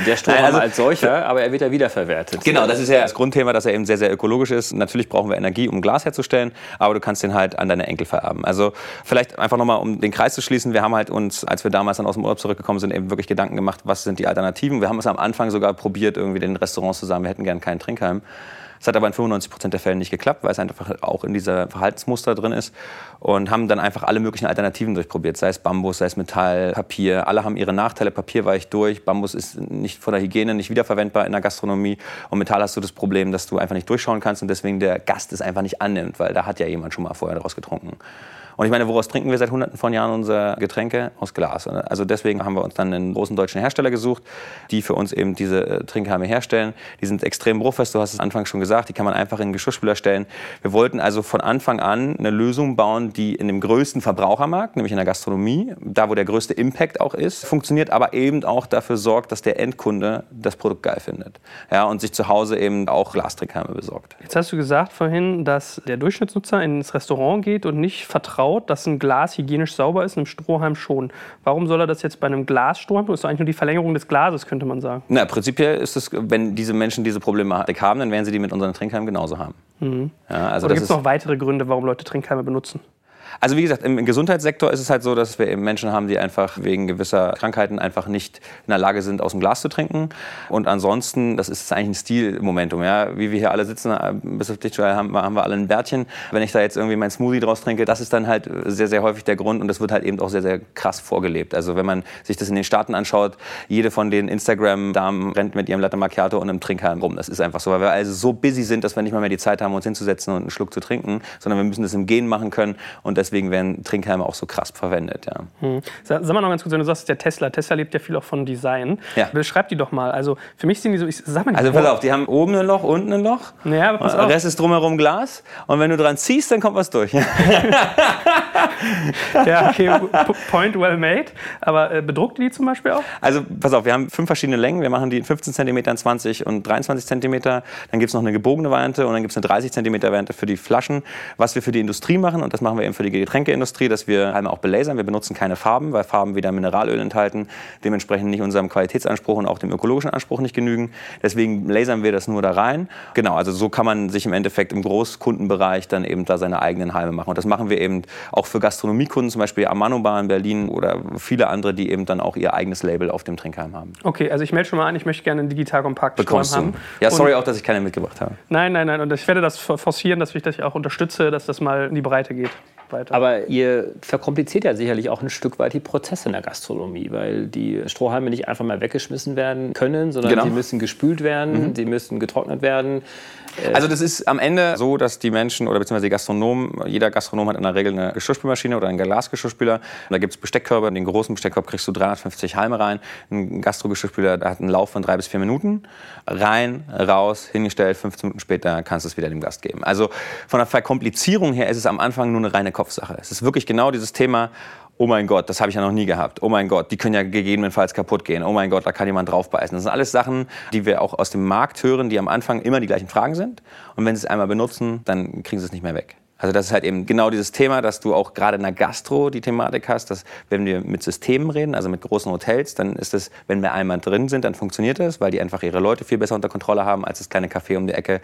der Strohhalm also, als solcher, aber er wird ja wiederverwertet. Genau, das ist ja das Grundthema, dass er eben sehr, sehr ökologisch ist. Natürlich brauchen wir Energie, um Glas herzustellen, aber du kannst den halt an deine Enkel vererben. Also vielleicht einfach nochmal, um den Kreis zu schließen, wir haben halt uns, als wir damals dann aus dem Urlaub zurückgekommen sind, eben wirklich Gedanken gemacht, was sind die Alternativen. Wir haben es am Anfang sogar probiert, irgendwie den Restaurants zu sagen, wir hätten gern keinen Trinkheim. Es hat aber in 95 Prozent der Fälle nicht geklappt, weil es einfach auch in dieser Verhaltensmuster drin ist. Und haben dann einfach alle möglichen Alternativen durchprobiert, sei es Bambus, sei es Metall, Papier. Alle haben ihre Nachteile. Papier weicht durch. Bambus ist nicht von der Hygiene nicht wiederverwendbar in der Gastronomie. Und Metall hast du das Problem, dass du einfach nicht durchschauen kannst und deswegen der Gast es einfach nicht annimmt, weil da hat ja jemand schon mal vorher daraus getrunken. Und ich meine, woraus trinken wir seit hunderten von Jahren unsere Getränke? Aus Glas. Also deswegen haben wir uns dann einen großen deutschen Hersteller gesucht, die für uns eben diese äh, Trinkhalme herstellen. Die sind extrem bruchfest, du hast es anfangs schon gesagt, die kann man einfach in den Geschirrspüler stellen. Wir wollten also von Anfang an eine Lösung bauen, die in dem größten Verbrauchermarkt, nämlich in der Gastronomie, da wo der größte Impact auch ist, funktioniert, aber eben auch dafür sorgt, dass der Endkunde das Produkt geil findet. Ja, und sich zu Hause eben auch Glastrinkhalme besorgt. Jetzt hast du gesagt vorhin, dass der Durchschnittsnutzer ins Restaurant geht und nicht vertraut vertraut, dass ein Glas hygienisch sauber ist, einem Strohhalm schon. Warum soll er das jetzt bei einem Glasstrohhalm? Das ist eigentlich nur die Verlängerung des Glases, könnte man sagen. Na, prinzipiell ist es, wenn diese Menschen diese Problematik haben, dann werden sie die mit unseren Trinkhalmen genauso haben. Mhm. Ja, also Oder gibt es noch weitere Gründe, warum Leute Trinkhalme benutzen? Also wie gesagt, im Gesundheitssektor ist es halt so, dass wir eben Menschen haben, die einfach wegen gewisser Krankheiten einfach nicht in der Lage sind, aus dem Glas zu trinken. Und ansonsten, das ist eigentlich ein Stilmomentum. Ja? Wie wir hier alle sitzen, äh, bis auf dich, haben, wir alle ein Bärtchen. Wenn ich da jetzt irgendwie mein Smoothie draus trinke, das ist dann halt sehr, sehr häufig der Grund und das wird halt eben auch sehr, sehr krass vorgelebt. Also wenn man sich das in den Staaten anschaut, jede von den Instagram-Damen rennt mit ihrem Latte Macchiato und einem Trinkhalm rum. Das ist einfach so, weil wir also so busy sind, dass wir nicht mal mehr die Zeit haben, uns hinzusetzen und einen Schluck zu trinken, sondern wir müssen das im Gehen machen können und deswegen werden Trinkhalme auch so krass verwendet. Ja. Hm. Sag, sag, mal noch ganz kurz, wenn du sagst, der Tesla, Tesla lebt ja viel auch von Design. Ja. Beschreib die doch mal. Also für mich sind die so, ich sag mal Also pass auf, die haben oben ein Loch, unten ein Loch. Ja, aber pass auf. Der Rest ist drumherum Glas. Und wenn du dran ziehst, dann kommt was durch. ja, okay, point well made. Aber äh, bedruckt die zum Beispiel auch? Also pass auf, wir haben fünf verschiedene Längen. Wir machen die in 15 cm, 20 und 23 cm. Dann gibt es noch eine gebogene Variante und dann gibt es eine 30 cm Variante für die Flaschen. Was wir für die Industrie machen, und das machen wir eben für die Getränkeindustrie, dass wir Halme auch belasern. Wir benutzen keine Farben, weil Farben wieder Mineralöl enthalten, dementsprechend nicht unserem Qualitätsanspruch und auch dem ökologischen Anspruch nicht genügen. Deswegen lasern wir das nur da rein. Genau, also so kann man sich im Endeffekt im Großkundenbereich dann eben da seine eigenen Halme machen. Und das machen wir eben auch für Gastronomiekunden, zum Beispiel Amano Bar in Berlin oder viele andere, die eben dann auch ihr eigenes Label auf dem Trinkhalm haben. Okay, also ich melde schon mal an, ich möchte gerne einen digital kompakt Bekommst haben. Ja, sorry auch, dass ich keine mitgebracht habe. Nein, nein, nein. Und ich werde das forcieren, dass ich das auch unterstütze, dass das mal in die Breite geht. Weiter. Aber ihr verkompliziert ja sicherlich auch ein Stück weit die Prozesse in der Gastronomie, weil die Strohhalme nicht einfach mal weggeschmissen werden können, sondern genau. sie müssen gespült werden, mhm. sie müssen getrocknet werden. Äh, also das ist am Ende so, dass die Menschen oder beziehungsweise die Gastronomen, jeder Gastronom hat in der Regel eine Geschirrspülmaschine oder einen Glasgeschirrspüler. Da gibt es Besteckkörbe. In den großen Besteckkorb kriegst du 350 Halme rein. Ein Gastrogeschirrspüler hat einen Lauf von drei bis vier Minuten. Rein, raus, hingestellt, 15 Minuten später kannst du es wieder dem Gast geben. Also von der Verkomplizierung her ist es am Anfang nur eine reine Kopfsache. Es ist wirklich genau dieses Thema, oh mein Gott, das habe ich ja noch nie gehabt. Oh mein Gott, die können ja gegebenenfalls kaputt gehen. Oh mein Gott, da kann jemand draufbeißen. Das sind alles Sachen, die wir auch aus dem Markt hören, die am Anfang immer die gleichen Fragen sind. Und wenn sie es einmal benutzen, dann kriegen sie es nicht mehr weg. Also das ist halt eben genau dieses Thema, dass du auch gerade in der Gastro die Thematik hast, dass wenn wir mit Systemen reden, also mit großen Hotels, dann ist es, wenn wir einmal drin sind, dann funktioniert das, weil die einfach ihre Leute viel besser unter Kontrolle haben als das kleine Café um die Ecke.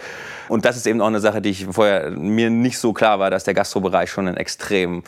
Und das ist eben auch eine Sache, die ich vorher mir nicht so klar war, dass der Gastrobereich schon ein extrem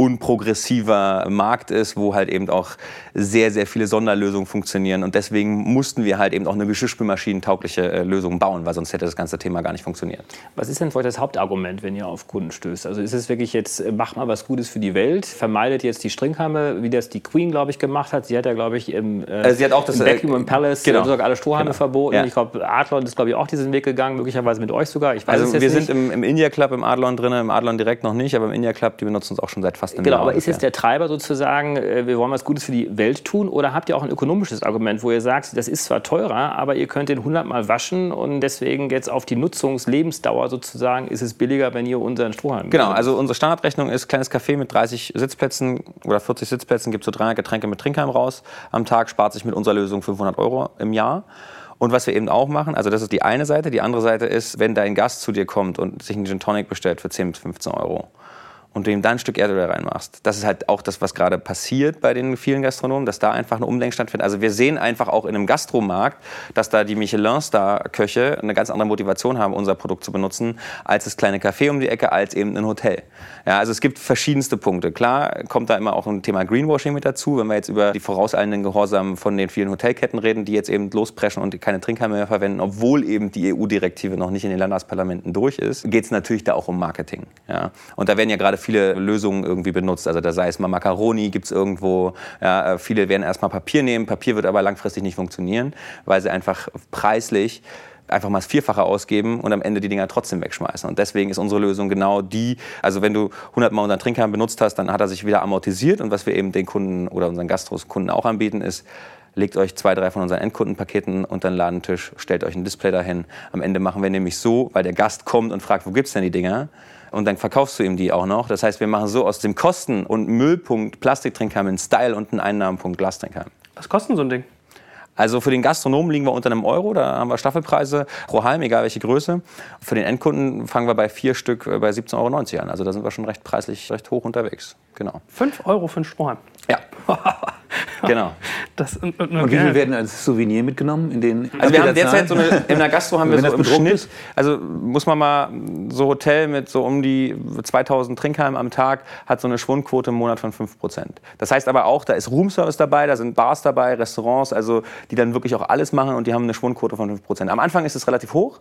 unprogressiver Markt ist, wo halt eben auch sehr, sehr viele Sonderlösungen funktionieren. Und deswegen mussten wir halt eben auch eine geschirrspülmaschinentaugliche äh, Lösung bauen, weil sonst hätte das ganze Thema gar nicht funktioniert. Was ist denn für euch das Hauptargument, wenn ihr auf Kunden stößt? Also ist es wirklich jetzt, äh, mach mal was Gutes für die Welt, vermeidet jetzt die Strinkhalme, wie das die Queen, glaube ich, gemacht hat. Sie hat ja, glaube ich, im, äh, sie hat auch das, im Buckingham Palace genau. sogar alle Strohhalme genau. verboten. Ja. Ich glaube, Adlon ist, glaube ich, auch diesen Weg gegangen, möglicherweise mit euch sogar. Ich weiß also wir nicht. sind im, im India Club im Adlon drin, im Adlon direkt noch nicht, aber im India Club, die benutzen uns auch schon seit fast einem genau. Genau, aber ist jetzt der Treiber sozusagen, äh, wir wollen was Gutes für die Welt tun? Oder habt ihr auch ein ökonomisches Argument, wo ihr sagt, das ist zwar teurer, aber ihr könnt den 100 Mal waschen und deswegen jetzt auf die Nutzungslebensdauer sozusagen ist es billiger, wenn ihr unseren Strohhalm Genau, also unsere Standardrechnung ist kleines Café mit 30 Sitzplätzen oder 40 Sitzplätzen, gibt so 300 Getränke mit Trinkheim raus am Tag, spart sich mit unserer Lösung 500 Euro im Jahr. Und was wir eben auch machen, also das ist die eine Seite. Die andere Seite ist, wenn dein Gast zu dir kommt und sich einen Gin Tonic bestellt für 10 bis 15 Euro und du ihm dann ein Stück Erdöl reinmachst. Das ist halt auch das, was gerade passiert bei den vielen Gastronomen, dass da einfach ein Umdenken stattfindet. Also wir sehen einfach auch in einem Gastromarkt, dass da die Michelin-Star-Köche eine ganz andere Motivation haben, unser Produkt zu benutzen, als das kleine Café um die Ecke, als eben ein Hotel. Ja, also es gibt verschiedenste Punkte. Klar kommt da immer auch ein Thema Greenwashing mit dazu, wenn wir jetzt über die vorauseilenden Gehorsam von den vielen Hotelketten reden, die jetzt eben lospreschen und keine Trinkhalme mehr verwenden, obwohl eben die EU-Direktive noch nicht in den Landesparlamenten durch ist, geht es natürlich da auch um Marketing. Ja. Und da werden ja gerade viele Lösungen irgendwie benutzt. Also da sei es mal Macaroni, gibt es irgendwo. Ja, äh, viele werden erstmal Papier nehmen. Papier wird aber langfristig nicht funktionieren, weil sie einfach preislich einfach mal das Vierfache ausgeben und am Ende die Dinger trotzdem wegschmeißen. Und deswegen ist unsere Lösung genau die, also wenn du 100 Mal unseren Trinkhahn benutzt hast, dann hat er sich wieder amortisiert und was wir eben den Kunden oder unseren Gastros-Kunden auch anbieten ist, legt euch zwei, drei von unseren Endkundenpaketen unter den Ladentisch, stellt euch ein Display dahin. Am Ende machen wir nämlich so, weil der Gast kommt und fragt, wo gibt's denn die Dinger? und dann verkaufst du ihm die auch noch. Das heißt, wir machen so aus dem Kosten- und Müllpunkt Plastiktrinkhalm einen Style und einen Einnahmenpunkt Glastrinkhalm. Was kostet so ein Ding? Also für den Gastronomen liegen wir unter einem Euro, da haben wir Staffelpreise pro Halm, egal welche Größe. Für den Endkunden fangen wir bei vier Stück äh, bei 17,90 Euro an. Also da sind wir schon recht preislich recht hoch unterwegs. Genau. 5 Euro für einen Strohhalm? Ja. genau. Das, und, und, und, wie viel werden als Souvenir mitgenommen? In den also wir haben derzeit so eine, in der Gastro haben wir so im Schnitt, ist? also muss man mal, so Hotel mit so um die 2000 Trinkhalmen am Tag hat so eine Schwundquote im Monat von 5% Das heißt aber auch, da ist Roomservice dabei, da sind Bars dabei, Restaurants, also die dann wirklich auch alles machen und die haben eine Schwundquote von 5% Am Anfang ist es relativ hoch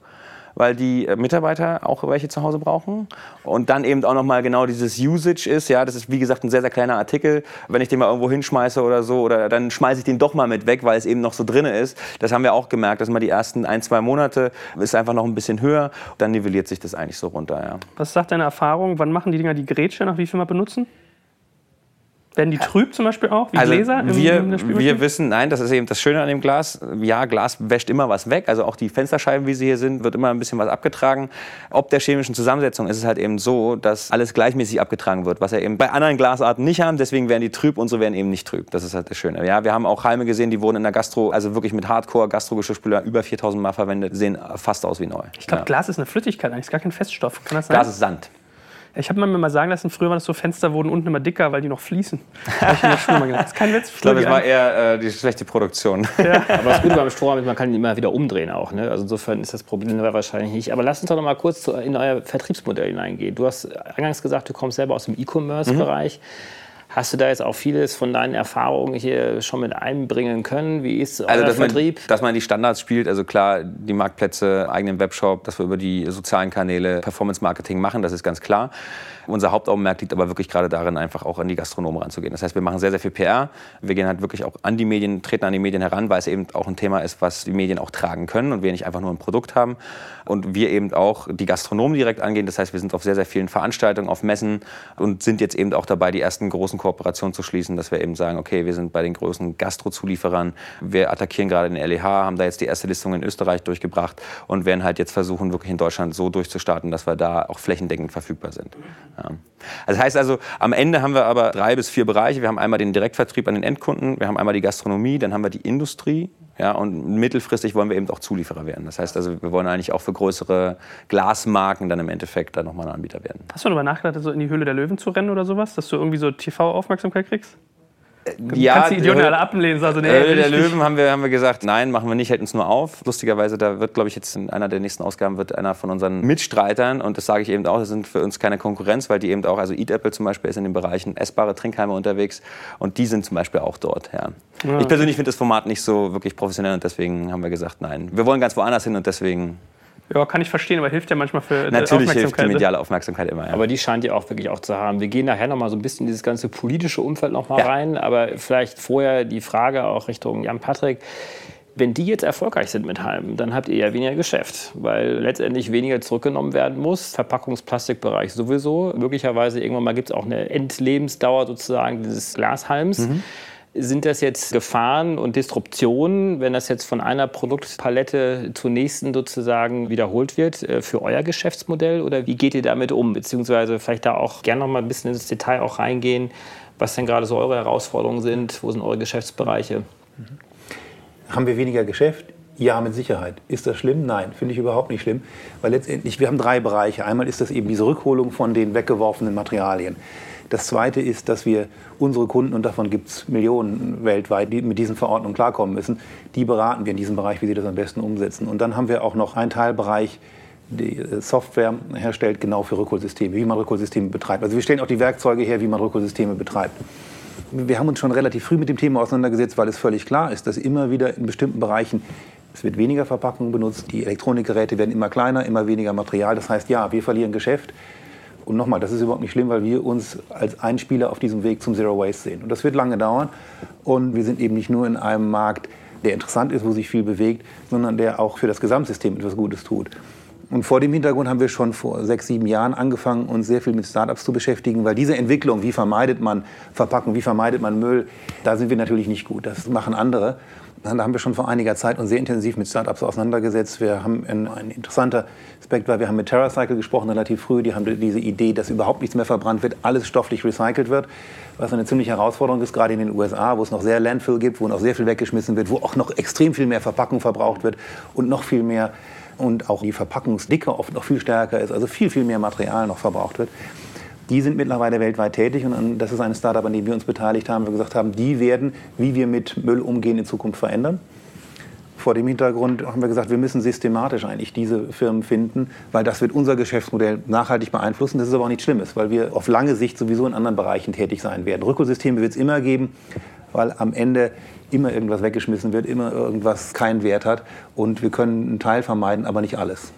weil die äh, Mitarbeiter auch welche zu Hause brauchen. Und dann eben auch nochmal genau dieses Usage ist, ja, das ist wie gesagt ein sehr, sehr kleiner Artikel. Wenn ich den mal irgendwo hinschmeiße oder so, oder dann schmeiße ich den doch mal mit weg, weil es eben noch so drin ist. Das haben wir auch gemerkt, dass man die ersten ein, zwei Monate ist einfach noch ein bisschen höher. Dann nivelliert sich das eigentlich so runter, ja. Was sagt deine Erfahrung? Wann machen die Dinger die Grätsche, nach wie viel mal benutzen? Werden die trüb zum Beispiel auch, wie also Gläser? Im, wir, wir wissen, nein, das ist eben das Schöne an dem Glas. Ja, Glas wäscht immer was weg. Also auch die Fensterscheiben, wie sie hier sind, wird immer ein bisschen was abgetragen. Ob der chemischen Zusammensetzung ist es halt eben so, dass alles gleichmäßig abgetragen wird, was wir eben bei anderen Glasarten nicht haben. Deswegen werden die trüb, unsere werden eben nicht trüb. Das ist halt das Schöne. Ja, wir haben auch Halme gesehen, die wurden in der Gastro, also wirklich mit Hardcore-Gastro-Geschirrspüler über 4000 Mal verwendet, sehen fast aus wie neu. Ich glaube, ja. Glas ist eine Flüssigkeit eigentlich, ist gar kein Feststoff. Kann das sein? Glas ist Sand. Ich habe mir mal sagen lassen, früher waren das so Fenster, wurden unten immer dicker, weil die noch fließen. Das, ich das ist kein Witz. Ich glaube, es war eher äh, die schlechte Produktion. Ja. Aber das Gute beim Strohhalm ist, man kann ihn immer wieder umdrehen auch. Ne? Also insofern ist das Problem wahrscheinlich nicht. Aber lass uns doch noch mal kurz in euer Vertriebsmodell hineingehen. Du hast eingangs gesagt, du kommst selber aus dem E-Commerce-Bereich. Mhm. Hast du da jetzt auch vieles von deinen Erfahrungen hier schon mit einbringen können? Wie ist euer also, dass Vertrieb? Man, dass man die Standards spielt, also klar, die Marktplätze, eigenen Webshop, dass wir über die sozialen Kanäle Performance-Marketing machen, das ist ganz klar. Unser Hauptaugenmerk liegt aber wirklich gerade darin, einfach auch an die Gastronomen ranzugehen. Das heißt, wir machen sehr, sehr viel PR. Wir gehen halt wirklich auch an die Medien, treten an die Medien heran, weil es eben auch ein Thema ist, was die Medien auch tragen können und wir nicht einfach nur ein Produkt haben. Und wir eben auch die Gastronomen direkt angehen. Das heißt, wir sind auf sehr, sehr vielen Veranstaltungen, auf Messen und sind jetzt eben auch dabei, die ersten großen Kooperationen zu schließen, dass wir eben sagen, okay, wir sind bei den großen Gastrozulieferern. Wir attackieren gerade den LEH, haben da jetzt die erste Listung in Österreich durchgebracht und werden halt jetzt versuchen, wirklich in Deutschland so durchzustarten, dass wir da auch flächendeckend verfügbar sind. Ja. Das heißt also, am Ende haben wir aber drei bis vier Bereiche. Wir haben einmal den Direktvertrieb an den Endkunden, wir haben einmal die Gastronomie, dann haben wir die Industrie. Ja, und mittelfristig wollen wir eben auch Zulieferer werden. Das heißt also, wir wollen eigentlich auch für größere Glasmarken dann im Endeffekt dann nochmal ein Anbieter werden. Hast du darüber nachgedacht, so in die Höhle der Löwen zu rennen oder sowas, dass du irgendwie so TV-Aufmerksamkeit kriegst? Ja, kannst die Idioten alle ablehnen. Also, nee, Höhle der Löwen haben wir, haben wir gesagt, nein, machen wir nicht, hält uns nur auf. Lustigerweise, da wird, glaube ich, jetzt in einer der nächsten Ausgaben wird einer von unseren Mitstreitern, und das sage ich eben auch, das sind für uns keine Konkurrenz, weil die eben auch, also Eat Apple zum Beispiel ist in den Bereichen essbare Trinkheime unterwegs und die sind zum Beispiel auch dort. Ja. Ja. Ich persönlich finde das Format nicht so wirklich professionell und deswegen haben wir gesagt, nein, wir wollen ganz woanders hin und deswegen ja, kann ich verstehen, aber hilft ja manchmal für Natürlich hilft die mediale Aufmerksamkeit immer. Ja. Aber die scheint ihr auch wirklich auch zu haben. Wir gehen nachher noch mal so ein bisschen in dieses ganze politische Umfeld noch mal ja. rein, aber vielleicht vorher die Frage auch Richtung Jan Patrick. Wenn die jetzt erfolgreich sind mit Halm, dann habt ihr ja weniger Geschäft, weil letztendlich weniger zurückgenommen werden muss. Verpackungsplastikbereich sowieso. Möglicherweise irgendwann mal gibt es auch eine Endlebensdauer sozusagen dieses Glashalms. Mhm. Sind das jetzt Gefahren und Disruptionen, wenn das jetzt von einer Produktpalette zur nächsten sozusagen wiederholt wird, äh, für euer Geschäftsmodell? Oder wie geht ihr damit um? Beziehungsweise vielleicht da auch gerne noch mal ein bisschen ins Detail auch reingehen, was denn gerade so eure Herausforderungen sind, wo sind eure Geschäftsbereiche? Mhm. Haben wir weniger Geschäft? Ja, mit Sicherheit. Ist das schlimm? Nein, finde ich überhaupt nicht schlimm. Weil letztendlich, wir haben drei Bereiche. Einmal ist das eben diese Rückholung von den weggeworfenen Materialien. Das Zweite ist, dass wir unsere Kunden, und davon gibt es Millionen weltweit, die mit diesen Verordnungen klarkommen müssen, die beraten wir in diesem Bereich, wie sie das am besten umsetzen. Und dann haben wir auch noch einen Teilbereich, die äh, Software herstellt, genau für Rückholsysteme, wie man Rückholsysteme betreibt. Also wir stellen auch die Werkzeuge her, wie man Rückholsysteme betreibt. Wir haben uns schon relativ früh mit dem Thema auseinandergesetzt, weil es völlig klar ist, dass immer wieder in bestimmten Bereichen es wird weniger Verpackung benutzt, die Elektronikgeräte werden immer kleiner, immer weniger Material. Das heißt, ja, wir verlieren Geschäft, und nochmal, das ist überhaupt nicht schlimm, weil wir uns als Einspieler auf diesem Weg zum Zero Waste sehen. Und das wird lange dauern. Und wir sind eben nicht nur in einem Markt, der interessant ist, wo sich viel bewegt, sondern der auch für das Gesamtsystem etwas Gutes tut. Und vor dem Hintergrund haben wir schon vor sechs, sieben Jahren angefangen, uns sehr viel mit Startups zu beschäftigen, weil diese Entwicklung, wie vermeidet man Verpackung, wie vermeidet man Müll, da sind wir natürlich nicht gut. Das machen andere. Da haben wir schon vor einiger Zeit uns sehr intensiv mit Startups auseinandergesetzt. Wir haben ein, ein interessanter Aspekt, weil wir haben mit TerraCycle gesprochen relativ früh. Die haben diese Idee, dass überhaupt nichts mehr verbrannt wird, alles stofflich recycelt wird, was eine ziemliche Herausforderung ist, gerade in den USA, wo es noch sehr Landfill gibt, wo noch sehr viel weggeschmissen wird, wo auch noch extrem viel mehr Verpackung verbraucht wird und noch viel mehr und auch die Verpackungsdicke oft noch viel stärker ist, also viel, viel mehr Material noch verbraucht wird. Die sind mittlerweile weltweit tätig und das ist ein Startup, an dem wir uns beteiligt haben. Wir gesagt haben, die werden, wie wir mit Müll umgehen, in Zukunft verändern. Vor dem Hintergrund haben wir gesagt, wir müssen systematisch eigentlich diese Firmen finden, weil das wird unser Geschäftsmodell nachhaltig beeinflussen. Das ist aber auch nichts Schlimmes, weil wir auf lange Sicht sowieso in anderen Bereichen tätig sein werden. Rückholsysteme wird es immer geben, weil am Ende immer irgendwas weggeschmissen wird, immer irgendwas keinen Wert hat und wir können einen Teil vermeiden, aber nicht alles.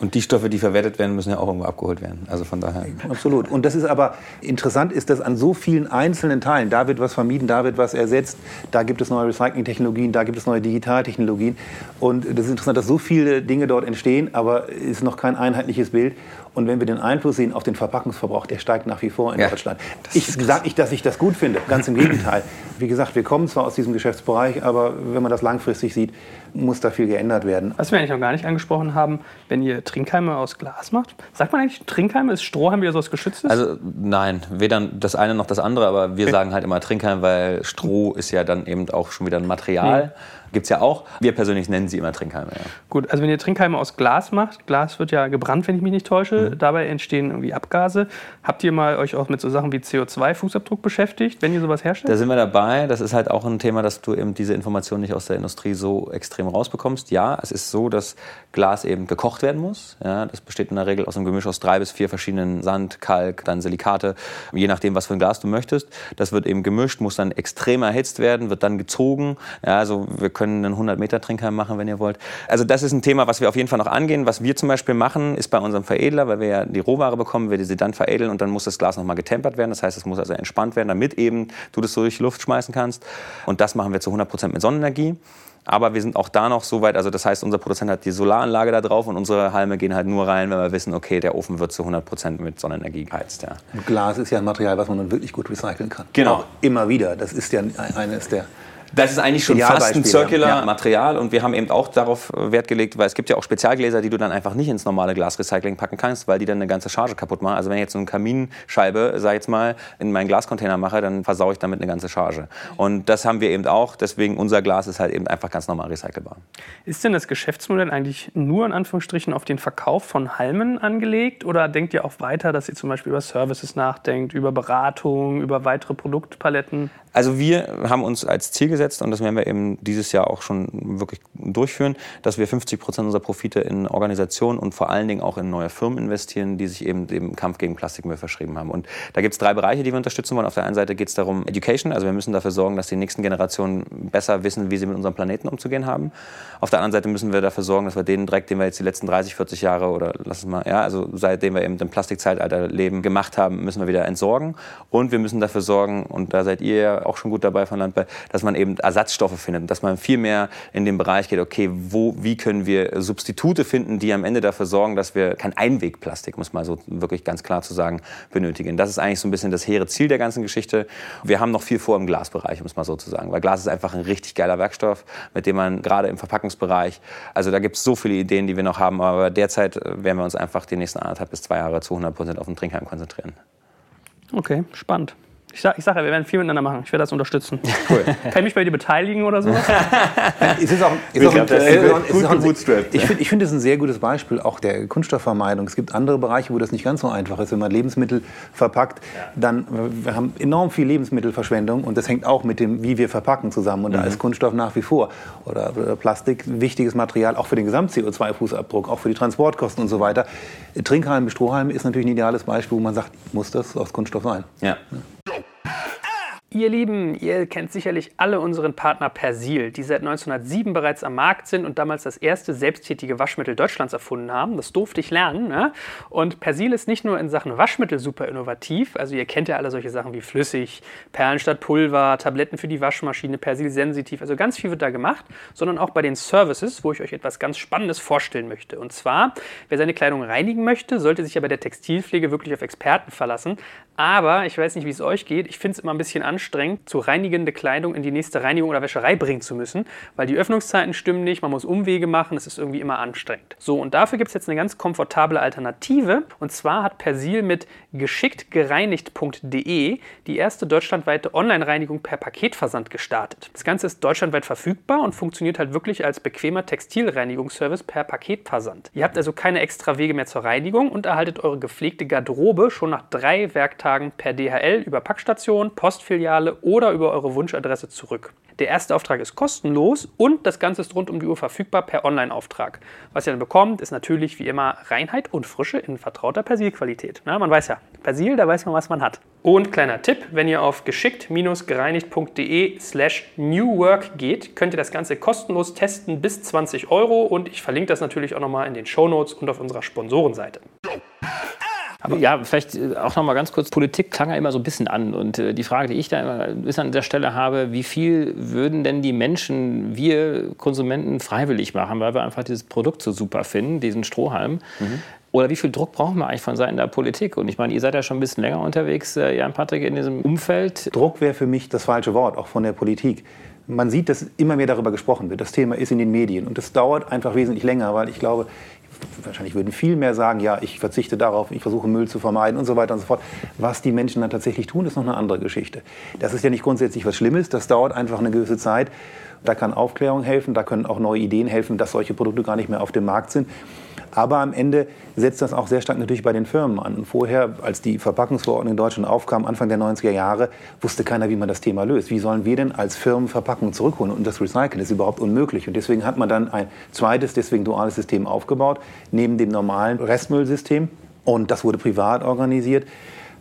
Und die Stoffe, die verwertet werden, müssen ja auch irgendwo abgeholt werden. Also von daher. Absolut. Und das ist aber interessant, ist, dass an so vielen einzelnen Teilen, da wird was vermieden, da wird was ersetzt, da gibt es neue Recycling-Technologien, da gibt es neue Digitaltechnologien. Und das ist interessant, dass so viele Dinge dort entstehen, aber es ist noch kein einheitliches Bild. Und wenn wir den Einfluss sehen auf den Verpackungsverbrauch, der steigt nach wie vor in ja, Deutschland. Ich sage nicht, dass ich das gut finde, ganz im Gegenteil. Wie gesagt, wir kommen zwar aus diesem Geschäftsbereich, aber wenn man das langfristig sieht, muss da viel geändert werden. Was wir eigentlich noch gar nicht angesprochen haben, wenn ihr Trinkhalme aus Glas macht? Sagt man eigentlich Trinkhalme? Ist Strohhalm wieder so was Geschütztes? Also nein, weder das eine noch das andere, aber wir sagen halt immer Trinkhalm, weil Stroh ist ja dann eben auch schon wieder ein Material. Mhm. Gibt es ja auch. Wir persönlich nennen sie immer Trinkhalme. Ja. Gut, also wenn ihr Trinkhalme aus Glas macht, Glas wird ja gebrannt, wenn ich mich nicht täusche, mhm. dabei entstehen irgendwie Abgase. Habt ihr mal euch auch mit so Sachen wie CO2-Fußabdruck beschäftigt, wenn ihr sowas herstellt? Da sind wir dabei. Das ist halt auch ein Thema, dass du eben diese Informationen nicht aus der Industrie so extrem rausbekommst. Ja, es ist so, dass Glas eben gekocht werden muss. Ja, das besteht in der Regel aus einem Gemisch aus drei bis vier verschiedenen Sand, Kalk, dann Silikate, je nachdem, was für ein Glas du möchtest. Das wird eben gemischt, muss dann extrem erhitzt werden, wird dann gezogen. Ja, also wir können einen 100 Meter Trinkhalm machen, wenn ihr wollt. Also das ist ein Thema, was wir auf jeden Fall noch angehen. Was wir zum Beispiel machen, ist bei unserem Veredler, weil wir ja die Rohware bekommen, wir sie dann veredeln und dann muss das Glas nochmal getempert werden. Das heißt, es muss also entspannt werden, damit eben du das so durch die Luft schmeißen kannst. Und das machen wir zu 100 Prozent mit Sonnenenergie. Aber wir sind auch da noch so weit, also das heißt, unser Produzent hat die Solaranlage da drauf und unsere Halme gehen halt nur rein, wenn wir wissen, okay, der Ofen wird zu 100 Prozent mit Sonnenenergie geheizt. Ja. Und Glas ist ja ein Material, was man dann wirklich gut recyceln kann. Genau. Auch immer wieder. Das ist ja eines der das ist eigentlich schon fast ein Circular-Material ja. und wir haben eben auch darauf Wert gelegt, weil es gibt ja auch Spezialgläser, die du dann einfach nicht ins normale Glasrecycling packen kannst, weil die dann eine ganze Charge kaputt machen. Also wenn ich jetzt so eine Kaminscheibe, sag ich jetzt mal, in meinen Glascontainer mache, dann versaue ich damit eine ganze Charge. Und das haben wir eben auch, deswegen unser Glas ist halt eben einfach ganz normal recycelbar. Ist denn das Geschäftsmodell eigentlich nur in Anführungsstrichen auf den Verkauf von Halmen angelegt oder denkt ihr auch weiter, dass ihr zum Beispiel über Services nachdenkt, über Beratung, über weitere Produktpaletten? Also wir haben uns als Ziel gesetzt, und das werden wir eben dieses Jahr auch schon wirklich durchführen, dass wir 50 Prozent unserer Profite in Organisationen und vor allen Dingen auch in neue Firmen investieren, die sich eben dem Kampf gegen Plastikmüll verschrieben haben. Und da gibt es drei Bereiche, die wir unterstützen wollen. Auf der einen Seite geht es darum, Education, also wir müssen dafür sorgen, dass die nächsten Generationen besser wissen, wie sie mit unserem Planeten umzugehen haben. Auf der anderen Seite müssen wir dafür sorgen, dass wir den Dreck, den wir jetzt die letzten 30, 40 Jahre oder lass es mal, ja, also seitdem wir eben im Plastikzeitalter leben, gemacht haben, müssen wir wieder entsorgen. Und wir müssen dafür sorgen, und da seid ihr auch schon gut dabei von Landball, dass man eben Ersatzstoffe findet, dass man viel mehr in den Bereich geht, okay, wo, wie können wir Substitute finden, die am Ende dafür sorgen, dass wir kein Einwegplastik, muss man so wirklich ganz klar zu sagen, benötigen. Das ist eigentlich so ein bisschen das hehre Ziel der ganzen Geschichte. Wir haben noch viel vor im Glasbereich, es mal so zu sagen, weil Glas ist einfach ein richtig geiler Werkstoff, mit dem man gerade im Verpackungsbereich, also da gibt es so viele Ideen, die wir noch haben, aber derzeit äh, werden wir uns einfach die nächsten anderthalb bis zwei Jahre zu 100 Prozent auf den Trinkheim konzentrieren. Okay, spannend. Ich sage ich sag ja, wir werden viel miteinander machen. Ich werde das unterstützen. Cool. Kann ich mich bei dir beteiligen oder so? es ist auch, ist auch, glaub, äh, ich finde, ich find, das ist ein sehr gutes Beispiel auch der Kunststoffvermeidung. Es gibt andere Bereiche, wo das nicht ganz so einfach ist. Wenn man Lebensmittel verpackt, dann wir haben enorm viel Lebensmittelverschwendung und das hängt auch mit dem, wie wir verpacken zusammen. Und mhm. da ist Kunststoff nach wie vor oder, oder Plastik wichtiges Material, auch für den Gesamt-CO2-Fußabdruck, auch für die Transportkosten und so weiter. Trinkhalme, Strohhalme ist natürlich ein ideales Beispiel, wo man sagt, muss das aus Kunststoff sein. Ja. Ihr Lieben, ihr kennt sicherlich alle unseren Partner Persil, die seit 1907 bereits am Markt sind und damals das erste selbsttätige Waschmittel Deutschlands erfunden haben. Das durfte ich lernen. Ne? Und Persil ist nicht nur in Sachen Waschmittel super innovativ, also ihr kennt ja alle solche Sachen wie flüssig, Perlen statt Pulver, Tabletten für die Waschmaschine, Persil sensitiv, also ganz viel wird da gemacht, sondern auch bei den Services, wo ich euch etwas ganz Spannendes vorstellen möchte. Und zwar, wer seine Kleidung reinigen möchte, sollte sich ja bei der Textilpflege wirklich auf Experten verlassen. Aber ich weiß nicht, wie es euch geht, ich finde es immer ein bisschen anstrengend, zu reinigende Kleidung in die nächste Reinigung oder Wäscherei bringen zu müssen, weil die Öffnungszeiten stimmen nicht, man muss Umwege machen, es ist irgendwie immer anstrengend. So, und dafür gibt es jetzt eine ganz komfortable Alternative. Und zwar hat Persil mit geschicktgereinigt.de die erste deutschlandweite Online-Reinigung per Paketversand gestartet. Das Ganze ist deutschlandweit verfügbar und funktioniert halt wirklich als bequemer Textilreinigungsservice per Paketversand. Ihr habt also keine extra Wege mehr zur Reinigung und erhaltet eure gepflegte Garderobe schon nach drei Werktagen per DHL über Packstation, Postfiliale Filiale oder über eure Wunschadresse zurück. Der erste Auftrag ist kostenlos und das Ganze ist rund um die Uhr verfügbar per Online-Auftrag. Was ihr dann bekommt, ist natürlich wie immer Reinheit und Frische in vertrauter Persilqualität. Na, man weiß ja, Persil, da weiß man, was man hat. Und kleiner Tipp, wenn ihr auf geschickt-gereinigt.de slash newwork geht, könnt ihr das Ganze kostenlos testen bis 20 Euro und ich verlinke das natürlich auch nochmal in den Show Notes und auf unserer Sponsorenseite. Aber ja, vielleicht äh, auch noch mal ganz kurz. Politik klang ja immer so ein bisschen an. Und äh, die Frage, die ich da immer bis an der Stelle habe, wie viel würden denn die Menschen, wir Konsumenten, freiwillig machen, weil wir einfach dieses Produkt so super finden, diesen Strohhalm? Mhm. Oder wie viel Druck brauchen wir eigentlich von Seiten der Politik? Und ich meine, ihr seid ja schon ein bisschen länger unterwegs, äh, Jan Patrick, in diesem Umfeld. Druck wäre für mich das falsche Wort, auch von der Politik. Man sieht, dass immer mehr darüber gesprochen wird. Das Thema ist in den Medien und das dauert einfach wesentlich länger, weil ich glaube, Wahrscheinlich würden viel mehr sagen, ja, ich verzichte darauf, ich versuche Müll zu vermeiden und so weiter und so fort. Was die Menschen dann tatsächlich tun, ist noch eine andere Geschichte. Das ist ja nicht grundsätzlich was Schlimmes, das dauert einfach eine gewisse Zeit. Da kann Aufklärung helfen, da können auch neue Ideen helfen, dass solche Produkte gar nicht mehr auf dem Markt sind. Aber am Ende setzt das auch sehr stark natürlich bei den Firmen an. Und vorher, als die Verpackungsverordnung in Deutschland aufkam, Anfang der 90er Jahre, wusste keiner, wie man das Thema löst. Wie sollen wir denn als Firmen Verpackungen zurückholen? Und das Recyceln ist überhaupt unmöglich. Und deswegen hat man dann ein zweites, deswegen duales System aufgebaut, neben dem normalen Restmüllsystem. Und das wurde privat organisiert.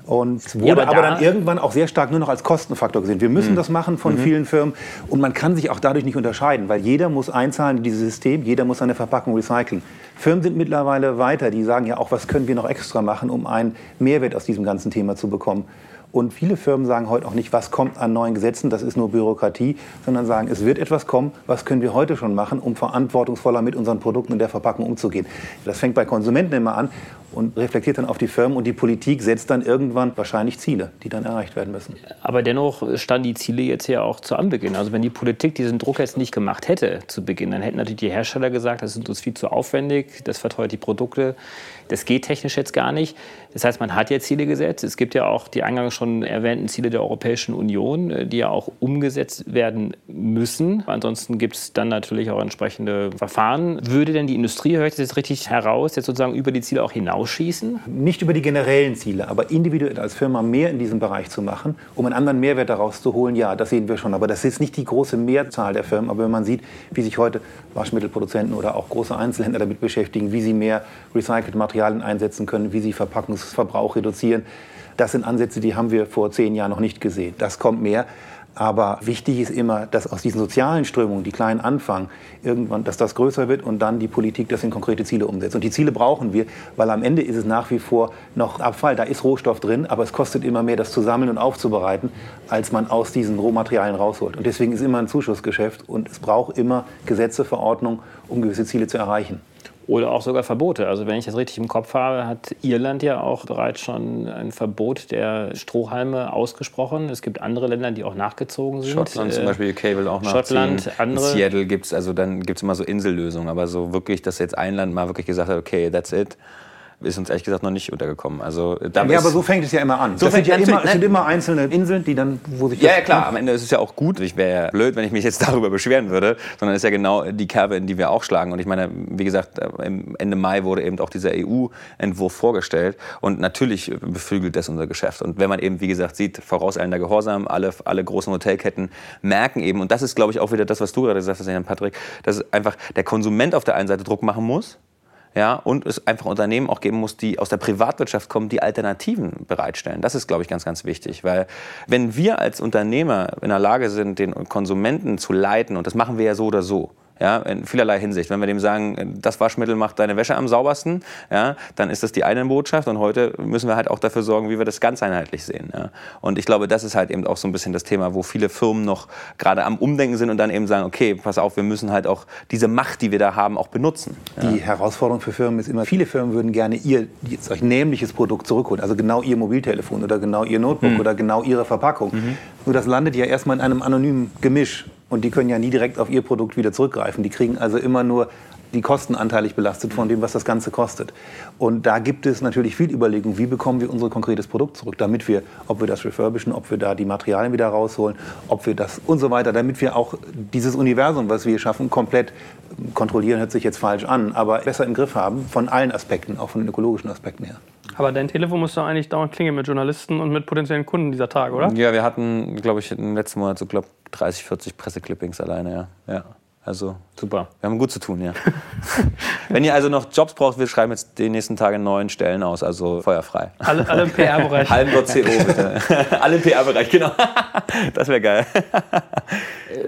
Und es wurde ja, aber, aber da dann irgendwann auch sehr stark nur noch als Kostenfaktor gesehen. Wir müssen mhm. das machen von mhm. vielen Firmen und man kann sich auch dadurch nicht unterscheiden, weil jeder muss einzahlen in dieses System, jeder muss seine Verpackung recyceln. Firmen sind mittlerweile weiter, die sagen ja auch, was können wir noch extra machen, um einen Mehrwert aus diesem ganzen Thema zu bekommen. Und viele Firmen sagen heute auch nicht, was kommt an neuen Gesetzen, das ist nur Bürokratie, sondern sagen, es wird etwas kommen, was können wir heute schon machen, um verantwortungsvoller mit unseren Produkten in der Verpackung umzugehen. Das fängt bei Konsumenten immer an und reflektiert dann auf die Firmen und die Politik setzt dann irgendwann wahrscheinlich Ziele, die dann erreicht werden müssen. Aber dennoch standen die Ziele jetzt ja auch zu Anbeginn. Also wenn die Politik diesen Druck jetzt nicht gemacht hätte zu Beginn, dann hätten natürlich die Hersteller gesagt, das ist uns viel zu aufwendig, das verteuert die Produkte, das geht technisch jetzt gar nicht. Das heißt, man hat ja Ziele gesetzt. Es gibt ja auch die eingangs schon erwähnten Ziele der Europäischen Union, äh, die ja auch umgesetzt werden müssen. Ansonsten gibt es dann natürlich auch entsprechende Verfahren. Würde denn die Industrie, höre ich das jetzt richtig heraus, jetzt sozusagen über die Ziele auch hinausschießen? Nicht über die generellen Ziele, aber individuell als Firma mehr in diesem Bereich zu machen, um einen anderen Mehrwert daraus zu holen, ja, das sehen wir schon. Aber das ist nicht die große Mehrzahl der Firmen. Aber wenn man sieht, wie sich heute Waschmittelproduzenten oder auch große Einzelhändler damit beschäftigen, wie sie mehr recycelt Materialien einsetzen können, wie sie Verpackungs Verbrauch reduzieren. Das sind Ansätze, die haben wir vor zehn Jahren noch nicht gesehen. Das kommt mehr. Aber wichtig ist immer, dass aus diesen sozialen Strömungen, die kleinen anfangen, irgendwann, dass das größer wird und dann die Politik das in konkrete Ziele umsetzt. Und die Ziele brauchen wir, weil am Ende ist es nach wie vor noch Abfall. Da ist Rohstoff drin, aber es kostet immer mehr, das zu sammeln und aufzubereiten, als man aus diesen Rohmaterialien rausholt. Und deswegen ist immer ein Zuschussgeschäft und es braucht immer Gesetze, Verordnungen, um gewisse Ziele zu erreichen. Oder auch sogar Verbote. Also wenn ich das richtig im Kopf habe, hat Irland ja auch bereits schon ein Verbot der Strohhalme ausgesprochen. Es gibt andere Länder, die auch nachgezogen sind. Schottland zum Beispiel, UK will auch Schottland, nachziehen. andere. In Seattle gibt es, also dann gibt es immer so Insellösungen. Aber so wirklich, dass jetzt ein Land mal wirklich gesagt hat, okay, that's it ist uns ehrlich gesagt noch nicht untergekommen. Also, ja, aber so fängt es ja immer an. So das sind ja immer, es sind immer einzelne Inseln, die dann, wo sich Ja, ja klar, am Ende ist es ja auch gut. Ich wäre ja blöd, wenn ich mich jetzt darüber beschweren würde, sondern es ist ja genau die Kerbe, in die wir auch schlagen. Und ich meine, wie gesagt, Ende Mai wurde eben auch dieser EU-Entwurf vorgestellt. Und natürlich beflügelt das unser Geschäft. Und wenn man eben, wie gesagt, sieht, vorauseilender Gehorsam, alle, alle großen Hotelketten merken eben, und das ist, glaube ich, auch wieder das, was du gerade gesagt hast, Herrn Patrick, dass einfach der Konsument auf der einen Seite Druck machen muss, ja, und es einfach Unternehmen auch geben muss, die aus der Privatwirtschaft kommen, die Alternativen bereitstellen. Das ist, glaube ich, ganz, ganz wichtig, weil wenn wir als Unternehmer in der Lage sind, den Konsumenten zu leiten, und das machen wir ja so oder so, ja, in vielerlei Hinsicht. Wenn wir dem sagen, das Waschmittel macht deine Wäsche am saubersten, ja, dann ist das die eine Botschaft und heute müssen wir halt auch dafür sorgen, wie wir das ganz einheitlich sehen. Ja. Und ich glaube, das ist halt eben auch so ein bisschen das Thema, wo viele Firmen noch gerade am Umdenken sind und dann eben sagen, okay, pass auf, wir müssen halt auch diese Macht, die wir da haben, auch benutzen. Ja. Die Herausforderung für Firmen ist immer, viele Firmen würden gerne ihr solch nämliches Produkt zurückholen, also genau ihr Mobiltelefon oder genau ihr Notebook mhm. oder genau ihre Verpackung. Mhm. Nur das landet ja erstmal in einem anonymen Gemisch und die können ja nie direkt auf ihr Produkt wieder zurückgreifen. Die kriegen also immer nur die Kosten anteilig belastet von dem, was das Ganze kostet. Und da gibt es natürlich viel Überlegung, wie bekommen wir unser konkretes Produkt zurück, damit wir, ob wir das refurbischen, ob wir da die Materialien wieder rausholen, ob wir das und so weiter, damit wir auch dieses Universum, was wir schaffen, komplett kontrollieren, hört sich jetzt falsch an, aber besser im Griff haben von allen Aspekten, auch von den ökologischen Aspekten her. Aber dein Telefon muss doch eigentlich dauernd klingeln mit Journalisten und mit potenziellen Kunden dieser Tage, oder? Ja, wir hatten, glaube ich, im letzten Monat so, glaube 30, 40 Presseclippings alleine, ja. ja. Also super. Wir haben gut zu tun, ja. Wenn ihr also noch Jobs braucht, wir schreiben jetzt die nächsten Tage neun Stellen aus, also feuerfrei. Alle, alle im PR-Bereich. Halm.co bitte. alle im PR-Bereich, genau. das wäre geil.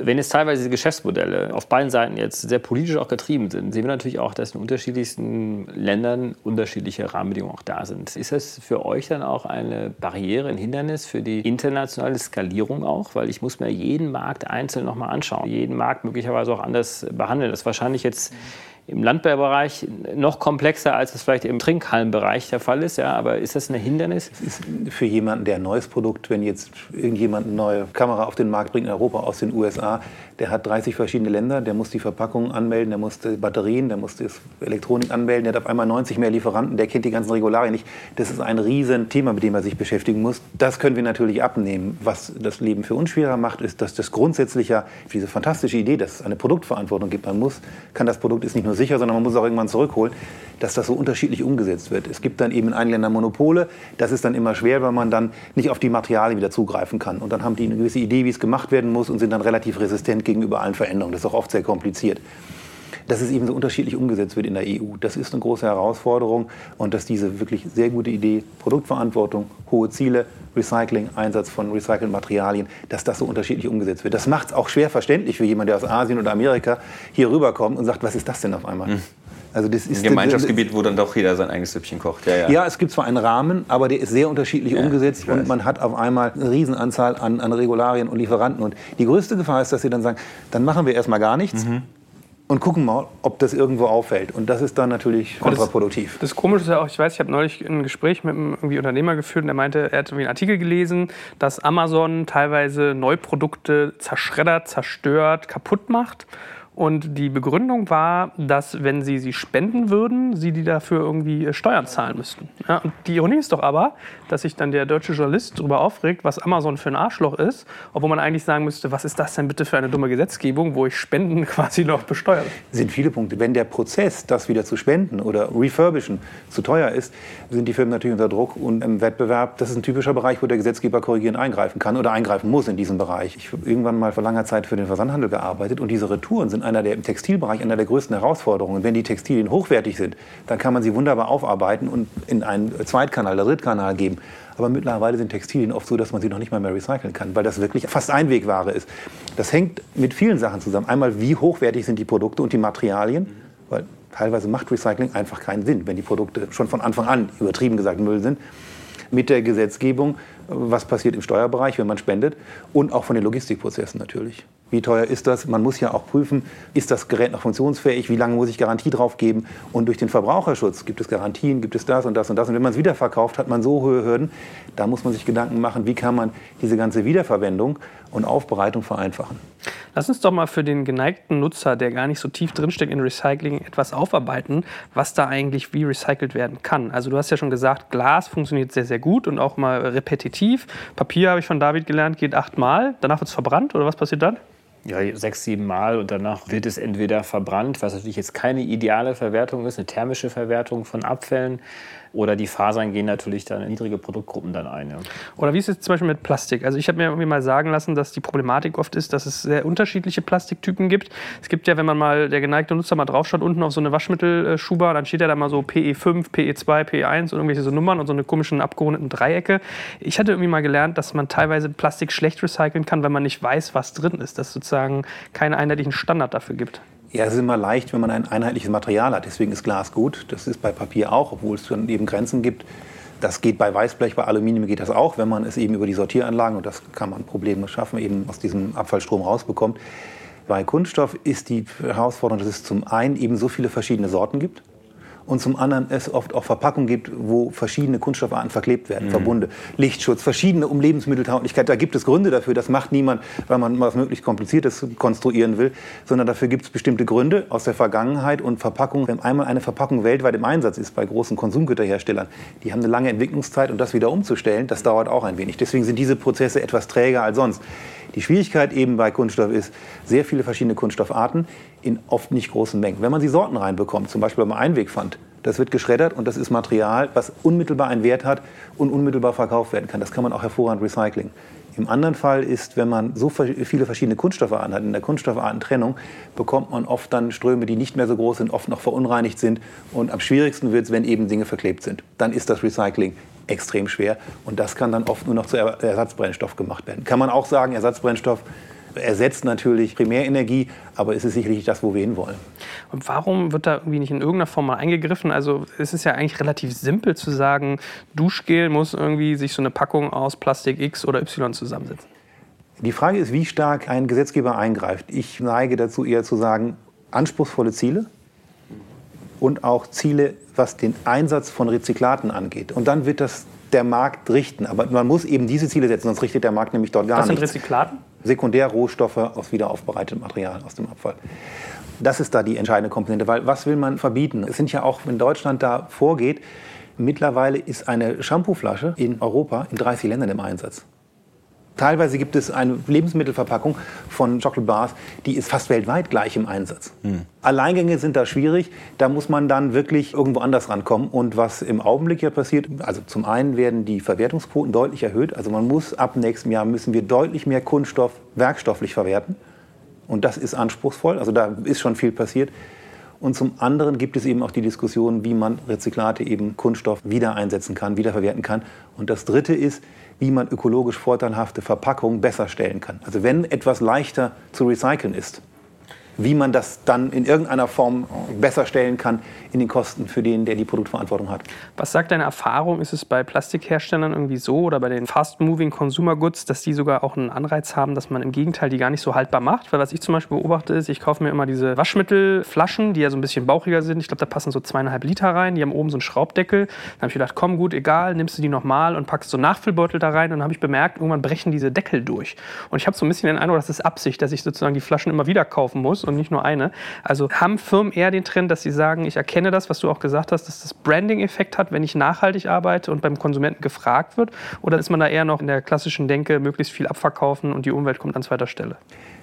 Wenn jetzt teilweise die Geschäftsmodelle auf beiden Seiten jetzt sehr politisch auch getrieben sind, sehen wir natürlich auch, dass in unterschiedlichsten Ländern unterschiedliche Rahmenbedingungen auch da sind. Ist das für euch dann auch eine Barriere, ein Hindernis für die internationale Skalierung auch? Weil ich muss mir jeden Markt einzeln nochmal anschauen. Jeden Markt möglicherweise auch anders behandeln. Das ist wahrscheinlich jetzt im Landbaubereich noch komplexer, als es vielleicht im Trinkhallenbereich der Fall ist. Ja, aber ist das ein Hindernis? Ist für jemanden, der ein neues Produkt, wenn jetzt irgendjemand eine neue Kamera auf den Markt bringt in Europa aus den USA, der hat 30 verschiedene Länder, der muss die Verpackung anmelden, der muss die Batterien, der muss die Elektronik anmelden, der hat auf einmal 90 mehr Lieferanten, der kennt die ganzen Regularien nicht. Das ist ein Riesenthema, mit dem er sich beschäftigen muss. Das können wir natürlich abnehmen. Was das Leben für uns schwerer macht, ist, dass das grundsätzlich diese fantastische Idee, dass es eine Produktverantwortung gibt. Man muss, kann das Produkt ist nicht nur sicher, sondern man muss es auch irgendwann zurückholen, dass das so unterschiedlich umgesetzt wird. Es gibt dann eben in einigen Ländern Monopole. Das ist dann immer schwer, weil man dann nicht auf die Materialien wieder zugreifen kann. Und dann haben die eine gewisse Idee, wie es gemacht werden muss und sind dann relativ resistent gegenüber allen Veränderungen. Das ist auch oft sehr kompliziert. Dass es eben so unterschiedlich umgesetzt wird in der EU, das ist eine große Herausforderung. Und dass diese wirklich sehr gute Idee, Produktverantwortung, hohe Ziele, Recycling, Einsatz von recycelten Materialien, dass das so unterschiedlich umgesetzt wird. Das macht es auch schwer verständlich für jemanden, der aus Asien oder Amerika hier rüberkommt und sagt, was ist das denn auf einmal? Mhm. Also das ist ein Gemeinschaftsgebiet, wo dann doch jeder sein eigenes Süppchen kocht. Ja, ja. ja, es gibt zwar einen Rahmen, aber der ist sehr unterschiedlich ja, umgesetzt und man hat auf einmal eine Riesenanzahl an, an, Regularien und Lieferanten. Und die größte Gefahr ist, dass sie dann sagen, dann machen wir erstmal gar nichts. Mhm. Und gucken mal, ob das irgendwo auffällt. Und das ist dann natürlich kontraproduktiv. Das, das Komische ist ja auch, ich weiß, ich habe neulich ein Gespräch mit einem irgendwie Unternehmer geführt und der meinte, er hat einen Artikel gelesen, dass Amazon teilweise Neuprodukte zerschreddert, zerstört, kaputt macht. Und die Begründung war, dass wenn sie sie spenden würden, sie die dafür irgendwie äh, Steuern zahlen müssten. Ja, und die Ironie ist doch aber, dass sich dann der deutsche Journalist darüber aufregt, was Amazon für ein Arschloch ist, obwohl man eigentlich sagen müsste, was ist das denn bitte für eine dumme Gesetzgebung, wo ich Spenden quasi noch besteuere. Sind viele Punkte. Wenn der Prozess, das wieder zu spenden oder refurbischen, zu teuer ist, sind die Firmen natürlich unter Druck und im Wettbewerb. Das ist ein typischer Bereich, wo der Gesetzgeber korrigierend eingreifen kann oder eingreifen muss in diesem Bereich. Ich habe irgendwann mal vor langer Zeit für den Versandhandel gearbeitet und diese Retouren sind einer der im Textilbereich einer der größten Herausforderungen. Wenn die Textilien hochwertig sind, dann kann man sie wunderbar aufarbeiten und in einen Zweitkanal oder Drittkanal geben. Aber mittlerweile sind Textilien oft so, dass man sie noch nicht mal mehr recyceln kann, weil das wirklich fast Einwegware ist. Das hängt mit vielen Sachen zusammen. Einmal, wie hochwertig sind die Produkte und die Materialien, weil teilweise macht Recycling einfach keinen Sinn, wenn die Produkte schon von Anfang an, übertrieben gesagt, Müll sind. Mit der Gesetzgebung, was passiert im Steuerbereich, wenn man spendet und auch von den Logistikprozessen natürlich. Wie teuer ist das? Man muss ja auch prüfen, ist das Gerät noch funktionsfähig? Wie lange muss ich Garantie drauf geben? Und durch den Verbraucherschutz gibt es Garantien, gibt es das und das und das. Und wenn man es wiederverkauft, hat man so hohe Hürden. Da muss man sich Gedanken machen, wie kann man diese ganze Wiederverwendung und Aufbereitung vereinfachen. Lass uns doch mal für den geneigten Nutzer, der gar nicht so tief drinsteckt in Recycling, etwas aufarbeiten, was da eigentlich wie recycelt werden kann. Also du hast ja schon gesagt, Glas funktioniert sehr, sehr gut und auch mal repetitiv. Papier, habe ich von David gelernt, geht achtmal. Danach wird es verbrannt oder was passiert dann? Ja, sechs, sieben Mal und danach wird es entweder verbrannt, was natürlich jetzt keine ideale Verwertung ist, eine thermische Verwertung von Abfällen. Oder die Fasern gehen natürlich dann in niedrige Produktgruppen dann ein. Ja. Oder wie ist es zum Beispiel mit Plastik? Also ich habe mir irgendwie mal sagen lassen, dass die Problematik oft ist, dass es sehr unterschiedliche Plastiktypen gibt. Es gibt ja, wenn man mal der geneigte Nutzer mal draufschaut, unten auf so eine Waschmittelschuber, dann steht ja da mal so PE5, PE2, PE1 und irgendwelche so Nummern und so eine komischen abgerundeten Dreiecke. Ich hatte irgendwie mal gelernt, dass man teilweise Plastik schlecht recyceln kann, wenn man nicht weiß, was drin ist. Dass es sozusagen keinen einheitlichen Standard dafür gibt. Ja, es ist immer leicht, wenn man ein einheitliches Material hat. Deswegen ist Glas gut. Das ist bei Papier auch, obwohl es dann eben Grenzen gibt. Das geht bei Weißblech, bei Aluminium geht das auch, wenn man es eben über die Sortieranlagen, und das kann man Probleme schaffen, eben aus diesem Abfallstrom rausbekommt. Bei Kunststoff ist die Herausforderung, dass es zum einen eben so viele verschiedene Sorten gibt und zum anderen es oft auch Verpackungen gibt, wo verschiedene Kunststoffarten verklebt werden, mhm. Verbunde, Lichtschutz, verschiedene um Lebensmitteltauglichkeit. Da gibt es Gründe dafür. Das macht niemand, weil man was möglichst Kompliziertes konstruieren will, sondern dafür gibt es bestimmte Gründe aus der Vergangenheit und Verpackungen. Wenn einmal eine Verpackung weltweit im Einsatz ist bei großen Konsumgüterherstellern, die haben eine lange Entwicklungszeit und das wieder umzustellen, das dauert auch ein wenig. Deswegen sind diese Prozesse etwas träger als sonst. Die Schwierigkeit eben bei Kunststoff ist, sehr viele verschiedene Kunststoffarten in oft nicht großen Mengen. Wenn man sie Sorten reinbekommt, zum Beispiel beim Einwegpfand, das wird geschreddert und das ist Material, was unmittelbar einen Wert hat und unmittelbar verkauft werden kann. Das kann man auch hervorragend recyceln. Im anderen Fall ist, wenn man so viele verschiedene Kunststoffarten hat, in der Kunststoffartentrennung, bekommt man oft dann Ströme, die nicht mehr so groß sind, oft noch verunreinigt sind. Und am schwierigsten wird es, wenn eben Dinge verklebt sind. Dann ist das Recycling extrem schwer und das kann dann oft nur noch zu Ersatzbrennstoff gemacht werden. Kann man auch sagen, Ersatzbrennstoff ersetzt natürlich Primärenergie, aber es ist sicherlich das, wo wir hinwollen. Und warum wird da irgendwie nicht in irgendeiner Form mal eingegriffen? Also es ist ja eigentlich relativ simpel zu sagen, Duschgel muss irgendwie sich so eine Packung aus Plastik X oder Y zusammensetzen. Die Frage ist, wie stark ein Gesetzgeber eingreift. Ich neige dazu eher zu sagen, anspruchsvolle Ziele, und auch Ziele, was den Einsatz von Rezyklaten angeht. Und dann wird das der Markt richten. Aber man muss eben diese Ziele setzen, sonst richtet der Markt nämlich dort gar Was sind nichts. Rezyklaten? Sekundärrohstoffe aus wiederaufbereitetem Material aus dem Abfall. Das ist da die entscheidende Komponente, weil was will man verbieten? Es sind ja auch, wenn Deutschland da vorgeht, mittlerweile ist eine Shampooflasche in Europa in 30 Ländern im Einsatz. Teilweise gibt es eine Lebensmittelverpackung von Chocolate Bars, die ist fast weltweit gleich im Einsatz. Alleingänge sind da schwierig, da muss man dann wirklich irgendwo anders rankommen. Und was im Augenblick ja passiert, also zum einen werden die Verwertungsquoten deutlich erhöht. Also man muss ab nächstem Jahr müssen wir deutlich mehr Kunststoff werkstofflich verwerten. Und das ist anspruchsvoll, also da ist schon viel passiert. Und zum anderen gibt es eben auch die Diskussion, wie man Rezyklate eben Kunststoff wieder einsetzen kann, wiederverwerten kann. Und das Dritte ist, wie man ökologisch vorteilhafte Verpackungen besser stellen kann. Also wenn etwas leichter zu recyceln ist, wie man das dann in irgendeiner Form besser stellen kann in den Kosten für den, der die Produktverantwortung hat. Was sagt deine Erfahrung? Ist es bei Plastikherstellern irgendwie so oder bei den Fast-Moving Consumer Goods, dass die sogar auch einen Anreiz haben, dass man im Gegenteil die gar nicht so haltbar macht? Weil was ich zum Beispiel beobachte ist, ich kaufe mir immer diese Waschmittelflaschen, die ja so ein bisschen bauchiger sind. Ich glaube, da passen so zweieinhalb Liter rein. Die haben oben so einen Schraubdeckel. Dann habe ich gedacht, komm gut, egal, nimmst du die nochmal und packst so einen Nachfüllbeutel da rein. Und dann habe ich bemerkt, irgendwann brechen diese Deckel durch. Und ich habe so ein bisschen den Eindruck, das ist Absicht, dass ich sozusagen die Flaschen immer wieder kaufen muss und nicht nur eine. Also haben Firmen eher den Trend, dass sie sagen, ich erkenne das, was du auch gesagt hast, dass das Branding-Effekt hat, wenn ich nachhaltig arbeite und beim Konsumenten gefragt wird? Oder ist man da eher noch in der klassischen Denke, möglichst viel abverkaufen und die Umwelt kommt an zweiter Stelle?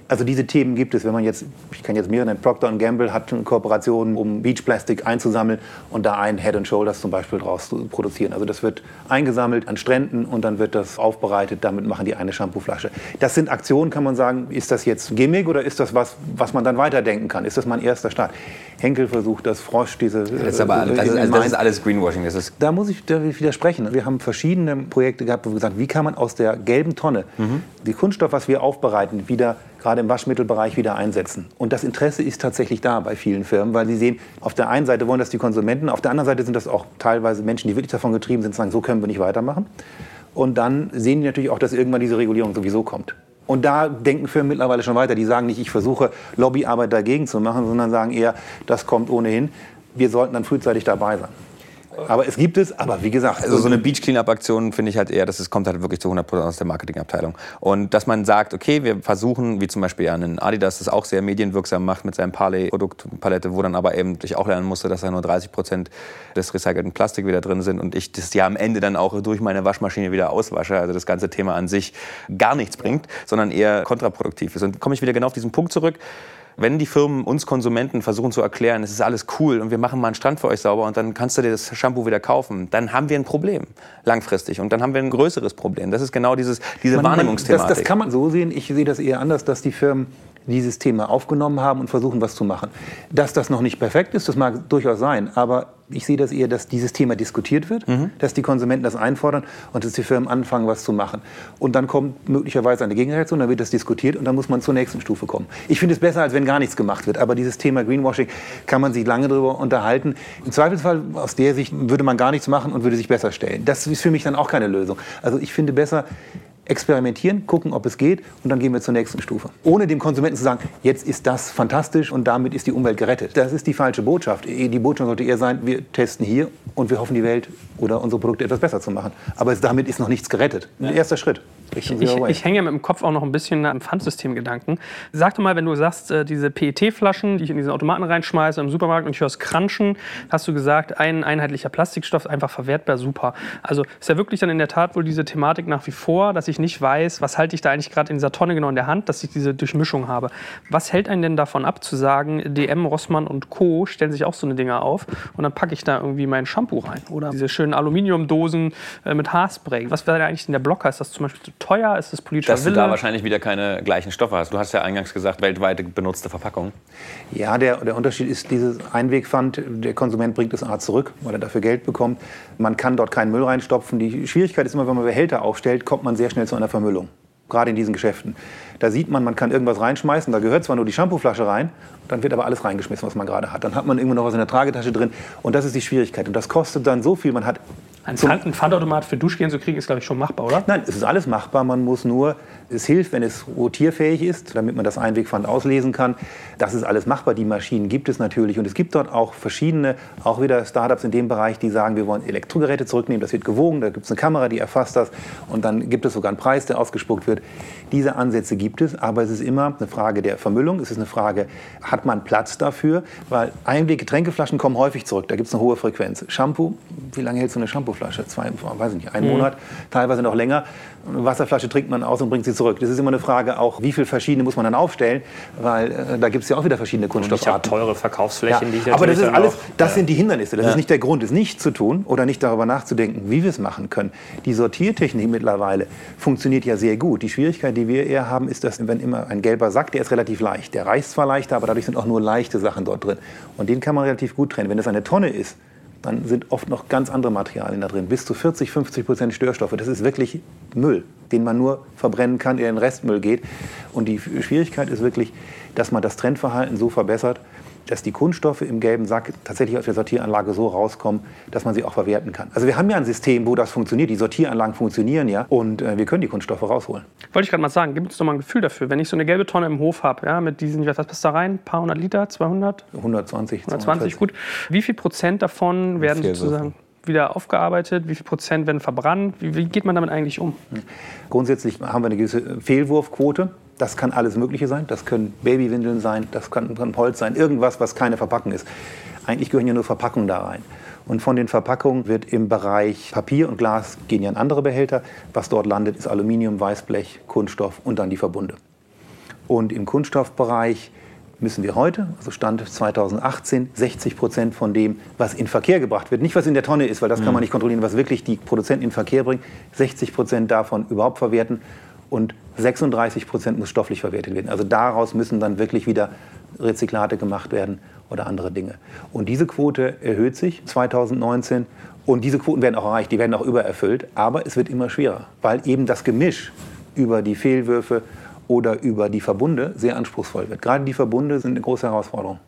Also diese Themen gibt es, wenn man jetzt, ich kann jetzt mehrere nennen, Procter Gamble hat eine Kooperation, um Beachplastik einzusammeln und da ein Head and Shoulders zum Beispiel draus zu produzieren. Also das wird eingesammelt an Stränden und dann wird das aufbereitet, damit machen die eine Shampooflasche. Das sind Aktionen, kann man sagen, ist das jetzt Gimmick oder ist das was, was man dann weiterdenken kann? Ist das mein erster Start? Henkel versucht das, Frosch, diese... Das ist aber alles, das ist, also das ist alles Greenwashing. Das ist da muss ich widersprechen. Wir haben verschiedene Projekte gehabt, wo wir gesagt haben, wie kann man aus der gelben Tonne Mhm. die Kunststoff, was wir aufbereiten, wieder gerade im Waschmittelbereich wieder einsetzen. Und das Interesse ist tatsächlich da bei vielen Firmen, weil sie sehen, auf der einen Seite wollen das die Konsumenten, auf der anderen Seite sind das auch teilweise Menschen, die wirklich davon getrieben sind, sagen, so können wir nicht weitermachen. Und dann sehen die natürlich auch, dass irgendwann diese Regulierung sowieso kommt. Und da denken Firmen mittlerweile schon weiter. Die sagen nicht, ich versuche Lobbyarbeit dagegen zu machen, sondern sagen eher, das kommt ohnehin. Wir sollten dann frühzeitig dabei sein. Aber es gibt es, aber wie gesagt, Also so eine Beach Cleanup Aktion finde ich halt eher, dass es kommt halt wirklich zu 100% aus der Marketingabteilung. Und dass man sagt, okay, wir versuchen, wie zum Beispiel ja ein Adidas das auch sehr medienwirksam macht mit seinem Parley Produktpalette, wo dann aber eben ich auch lernen musste, dass da nur 30% des recycelten Plastik wieder drin sind und ich das ja am Ende dann auch durch meine Waschmaschine wieder auswasche. Also das ganze Thema an sich gar nichts bringt, sondern eher kontraproduktiv ist. Und komme ich wieder genau auf diesen Punkt zurück. Wenn die Firmen uns Konsumenten versuchen zu erklären, es ist alles cool und wir machen mal einen Strand für euch sauber und dann kannst du dir das Shampoo wieder kaufen, dann haben wir ein Problem langfristig und dann haben wir ein größeres Problem. Das ist genau dieses, diese Man- Wahrnehmungsthematik. Das, das kann man so sehen. Ich sehe das eher anders, dass die Firmen dieses Thema aufgenommen haben und versuchen, was zu machen. Dass das noch nicht perfekt ist, das mag durchaus sein, aber ich sehe das eher, dass dieses Thema diskutiert wird, Mhm. dass die Konsumenten das einfordern und dass die Firmen anfangen, was zu machen. Und dann kommt möglicherweise eine Gegenreaktion, dann wird das diskutiert und dann muss man zur nächsten Stufe kommen. Ich finde es besser, als wenn gar nichts gemacht wird. Aber dieses Thema Greenwashing kann man sich lange darüber unterhalten. Im Zweifelsfall aus der Sicht würde man gar nichts machen und würde sich besser stellen. Das ist für mich dann auch keine Lösung. Also ich finde besser, experimentieren, gucken, ob es geht und dann gehen wir zur nächsten Stufe. Ohne dem Konsumenten zu sagen, jetzt ist das fantastisch und damit ist die Umwelt gerettet. Das ist die falsche Botschaft. Die Botschaft sollte eher sein, wir testen hier und wir hoffen, die Welt oder unsere Produkte etwas besser zu machen. Aber es, damit ist noch nichts gerettet. Ein erster Schritt. Ich, Waste. ich hänge ja mit dem Kopf auch noch ein bisschen am Pfandsystemgedanken. Sag doch mal, wenn du sagst, äh, diese PET-Flaschen, die ich in diesen Automaten reinschmeiße im Supermarkt und ich höre es crunchen, hast du gesagt, ein einheitlicher Plastikstoff, einfach verwertbar, super. Also ist ja wirklich dann in der Tat wohl diese Thematik nach wie vor, dass ich nicht weiß, was halte ich da eigentlich gerade in dieser Tonne genau in der Hand, dass ich diese Durchmischung habe. Was hält einen denn davon ab, zu sagen, DM, Rossmann und Co. stellen sich auch so eine Dinger auf und dann packe ich da irgendwie mein Shampoo rein oder diese schönen Aluminiumdosen äh, mit Haarspray. Was wäre da eigentlich denn der Blocker? Ist das zum Beispiel zu teuer? Ist das politischer dass du Wille? da wahrscheinlich wieder keine gleichen Stoffe hast. Du hast ja eingangs gesagt, weltweit benutzte Verpackung. Ja, der, der Unterschied ist dieses Einwegpfand. Der Konsument bringt es A zurück, weil er dafür Geld bekommt. Man kann dort keinen Müll reinstopfen. Die Schwierigkeit ist immer, wenn man Behälter aufstellt, kommt man sehr schnell zu einer Vermüllung. Gerade in diesen Geschäften. Da sieht man, man kann irgendwas reinschmeißen, da gehört zwar nur die Shampooflasche rein, dann wird aber alles reingeschmissen, was man gerade hat. Dann hat man irgendwo noch was in der Tragetasche drin und das ist die Schwierigkeit. Und das kostet dann so viel. Man hat Ein, Pfand, ein Pfandautomat für Duschgehen zu kriegen ist, glaube ich, schon machbar, oder? Nein, es ist alles machbar. Man muss nur, es hilft, wenn es rotierfähig ist, damit man das Einwegpfand auslesen kann. Das ist alles machbar. Die Maschinen gibt es natürlich. Und es gibt dort auch verschiedene, auch wieder Startups in dem Bereich, die sagen, wir wollen Elektrogeräte zurücknehmen. Das wird gewogen, da gibt es eine Kamera, die erfasst das. Und dann gibt es sogar einen Preis, der ausgespuckt wird. Diese Ansätze gibt es, aber es ist immer eine Frage der Vermüllung. Es ist eine Frage, hat man Platz dafür? Weil Einweg-Getränkeflaschen kommen häufig zurück. Da gibt es eine hohe Frequenz. Shampoo, wie lange hält so eine Shampoo-Flasche? Zwei, weiß ich nicht, einen mhm. Monat, teilweise noch länger. Eine Wasserflasche trinkt man aus und bringt sie zurück. Das ist immer eine Frage, auch wie viele verschiedene muss man dann aufstellen, weil äh, da gibt es ja auch wieder verschiedene Kunststoffarten. Und ich teure Verkaufsflächen, ja, die ich Aber das ist alles, das sind die Hindernisse. Das ja. ist nicht der Grund, es nicht zu tun oder nicht darüber nachzudenken, wie wir es machen können. Die Sortiertechnik mittlerweile funktioniert ja sehr gut. Die Schwierigkeit, die wir eher haben, ist, dass wenn immer ein gelber Sack, der ist relativ leicht. Der reißt zwar leichter, aber dadurch sind auch nur leichte Sachen dort drin. Und den kann man relativ gut trennen. Wenn es eine Tonne ist, dann sind oft noch ganz andere Materialien da drin. Bis zu 40, 50 Prozent Störstoffe. Das ist wirklich Müll, den man nur verbrennen kann, der in den Restmüll geht. Und die Schwierigkeit ist wirklich, dass man das Trendverhalten so verbessert, dass die Kunststoffe im gelben Sack tatsächlich aus der Sortieranlage so rauskommen, dass man sie auch verwerten kann. Also wir haben ja ein System, wo das funktioniert. Die Sortieranlagen funktionieren ja und äh, wir können die Kunststoffe rausholen. Wollte ich gerade mal sagen, gibt es doch mal ein Gefühl dafür, wenn ich so eine gelbe Tonne im Hof habe, ja, mit diesen, was passt da rein, ein paar hundert Liter, 200? 120. 120, gut. Wie viel Prozent davon werden sozusagen wieder aufgearbeitet? Wie viel Prozent werden verbrannt? Wie, wie geht man damit eigentlich um? Grundsätzlich haben wir eine gewisse Fehlwurfquote. Das kann alles Mögliche sein. Das können Babywindeln sein, das kann, kann Holz sein, irgendwas, was keine Verpackung ist. Eigentlich gehören ja nur Verpackungen da rein. Und von den Verpackungen wird im Bereich Papier und Glas gehen ja in andere Behälter. Was dort landet, ist Aluminium, Weißblech, Kunststoff und dann die Verbunde. Und im Kunststoffbereich müssen wir heute, also Stand 2018, 60 Prozent von dem, was in Verkehr gebracht wird, nicht was in der Tonne ist, weil das kann man mhm. nicht kontrollieren, was wirklich die Produzenten in Verkehr bringen, 60 Prozent davon überhaupt verwerten und 36 Prozent muss stofflich verwertet werden. Also daraus müssen dann wirklich wieder Rezyklate gemacht werden oder andere Dinge. Und diese Quote erhöht sich 2019 und diese Quoten werden auch erreicht, die werden auch übererfüllt, aber es wird immer schwerer, weil eben das Gemisch über die Fehlwürfe oder über die Verbunde sehr anspruchsvoll wird. Gerade die Verbunde sind eine große Herausforderung.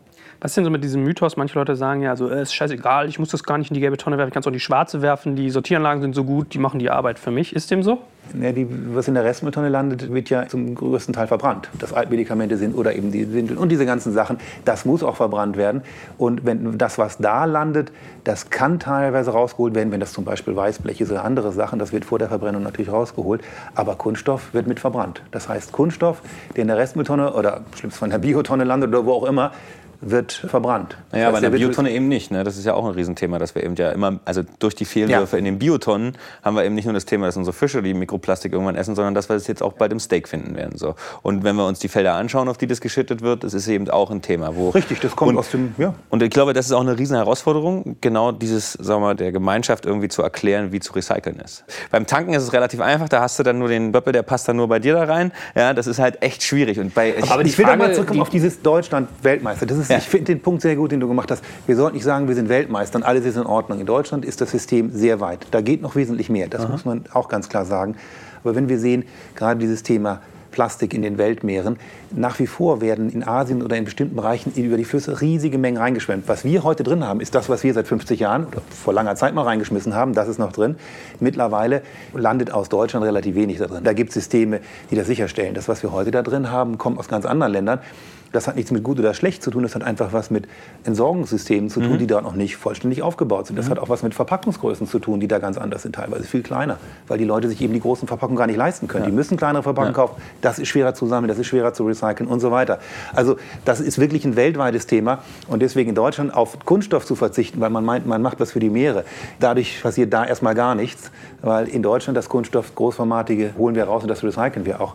Was ist denn so mit diesem Mythos? Manche Leute sagen ja, also, äh, ist scheißegal, ich muss das gar nicht in die gelbe Tonne werfen, ich kann es auch in die schwarze werfen, die Sortieranlagen sind so gut, die machen die Arbeit für mich. Ist dem so? Ja, die, was in der Restmülltonne landet, wird ja zum größten Teil verbrannt. Das Altmedikamente sind oder eben die Windeln und diese ganzen Sachen, das muss auch verbrannt werden. Und wenn das, was da landet, das kann teilweise rausgeholt werden, wenn das zum Beispiel Weißblech ist oder andere Sachen, das wird vor der Verbrennung natürlich rausgeholt. Aber Kunststoff wird mit verbrannt. Das heißt, Kunststoff, der in der Restmülltonne oder schlimmst von der Biotonne landet oder wo auch immer, wird verbrannt. Naja, aber in der Biotonne eben nicht. Ne? Das ist ja auch ein Riesenthema, dass wir eben ja immer, also durch die Fehlwürfe ja. in den Biotonnen haben wir eben nicht nur das Thema, dass unsere Fische die Mikroplastik irgendwann essen, sondern dass wir es jetzt auch bald im Steak finden werden. So. Und wenn wir uns die Felder anschauen, auf die das geschüttet wird, das ist eben auch ein Thema. Wo Richtig, das kommt und, aus dem, ja. Und ich glaube, das ist auch eine riesen Herausforderung, genau dieses, sagen wir mal, der Gemeinschaft irgendwie zu erklären, wie zu recyceln ist. Beim Tanken ist es relativ einfach, da hast du dann nur den Böppel, der passt dann nur bei dir da rein. Ja, das ist halt echt schwierig. Und bei, aber ich, ich will Frage, mal zurückkommen die, auf dieses Deutschland-Weltmeister. Ja. Ich finde den Punkt sehr sehr gut, den du gemacht hast. Wir sollten nicht sagen, wir sind Weltmeister und alles ist in Ordnung. In Deutschland ist das System sehr weit. Da geht noch wesentlich mehr. Das Aha. muss man auch ganz klar sagen. Aber wenn wir sehen, gerade dieses Thema Plastik in den Weltmeeren. Nach wie vor werden in Asien oder in bestimmten Bereichen über die Flüsse riesige Mengen reingeschwemmt. Was wir heute drin haben, ist das, was wir seit 50 Jahren oder vor langer Zeit mal reingeschmissen haben. Das ist noch drin. Mittlerweile landet aus Deutschland relativ wenig da drin. Da gibt es Systeme, die das sicherstellen. Das, was wir heute da drin haben, kommt aus ganz anderen Ländern. Das hat nichts mit gut oder schlecht zu tun, das hat einfach was mit Entsorgungssystemen zu tun, mhm. die da noch nicht vollständig aufgebaut sind. Das mhm. hat auch was mit Verpackungsgrößen zu tun, die da ganz anders sind, teilweise viel kleiner, weil die Leute sich eben die großen Verpackungen gar nicht leisten können. Ja. Die müssen kleinere Verpackungen ja. kaufen, das ist schwerer zu sammeln, das ist schwerer zu recyceln und so weiter. Also das ist wirklich ein weltweites Thema und deswegen in Deutschland auf Kunststoff zu verzichten, weil man meint, man macht was für die Meere. Dadurch passiert da erstmal gar nichts, weil in Deutschland das Kunststoff großformatige holen wir raus und das recyceln wir auch.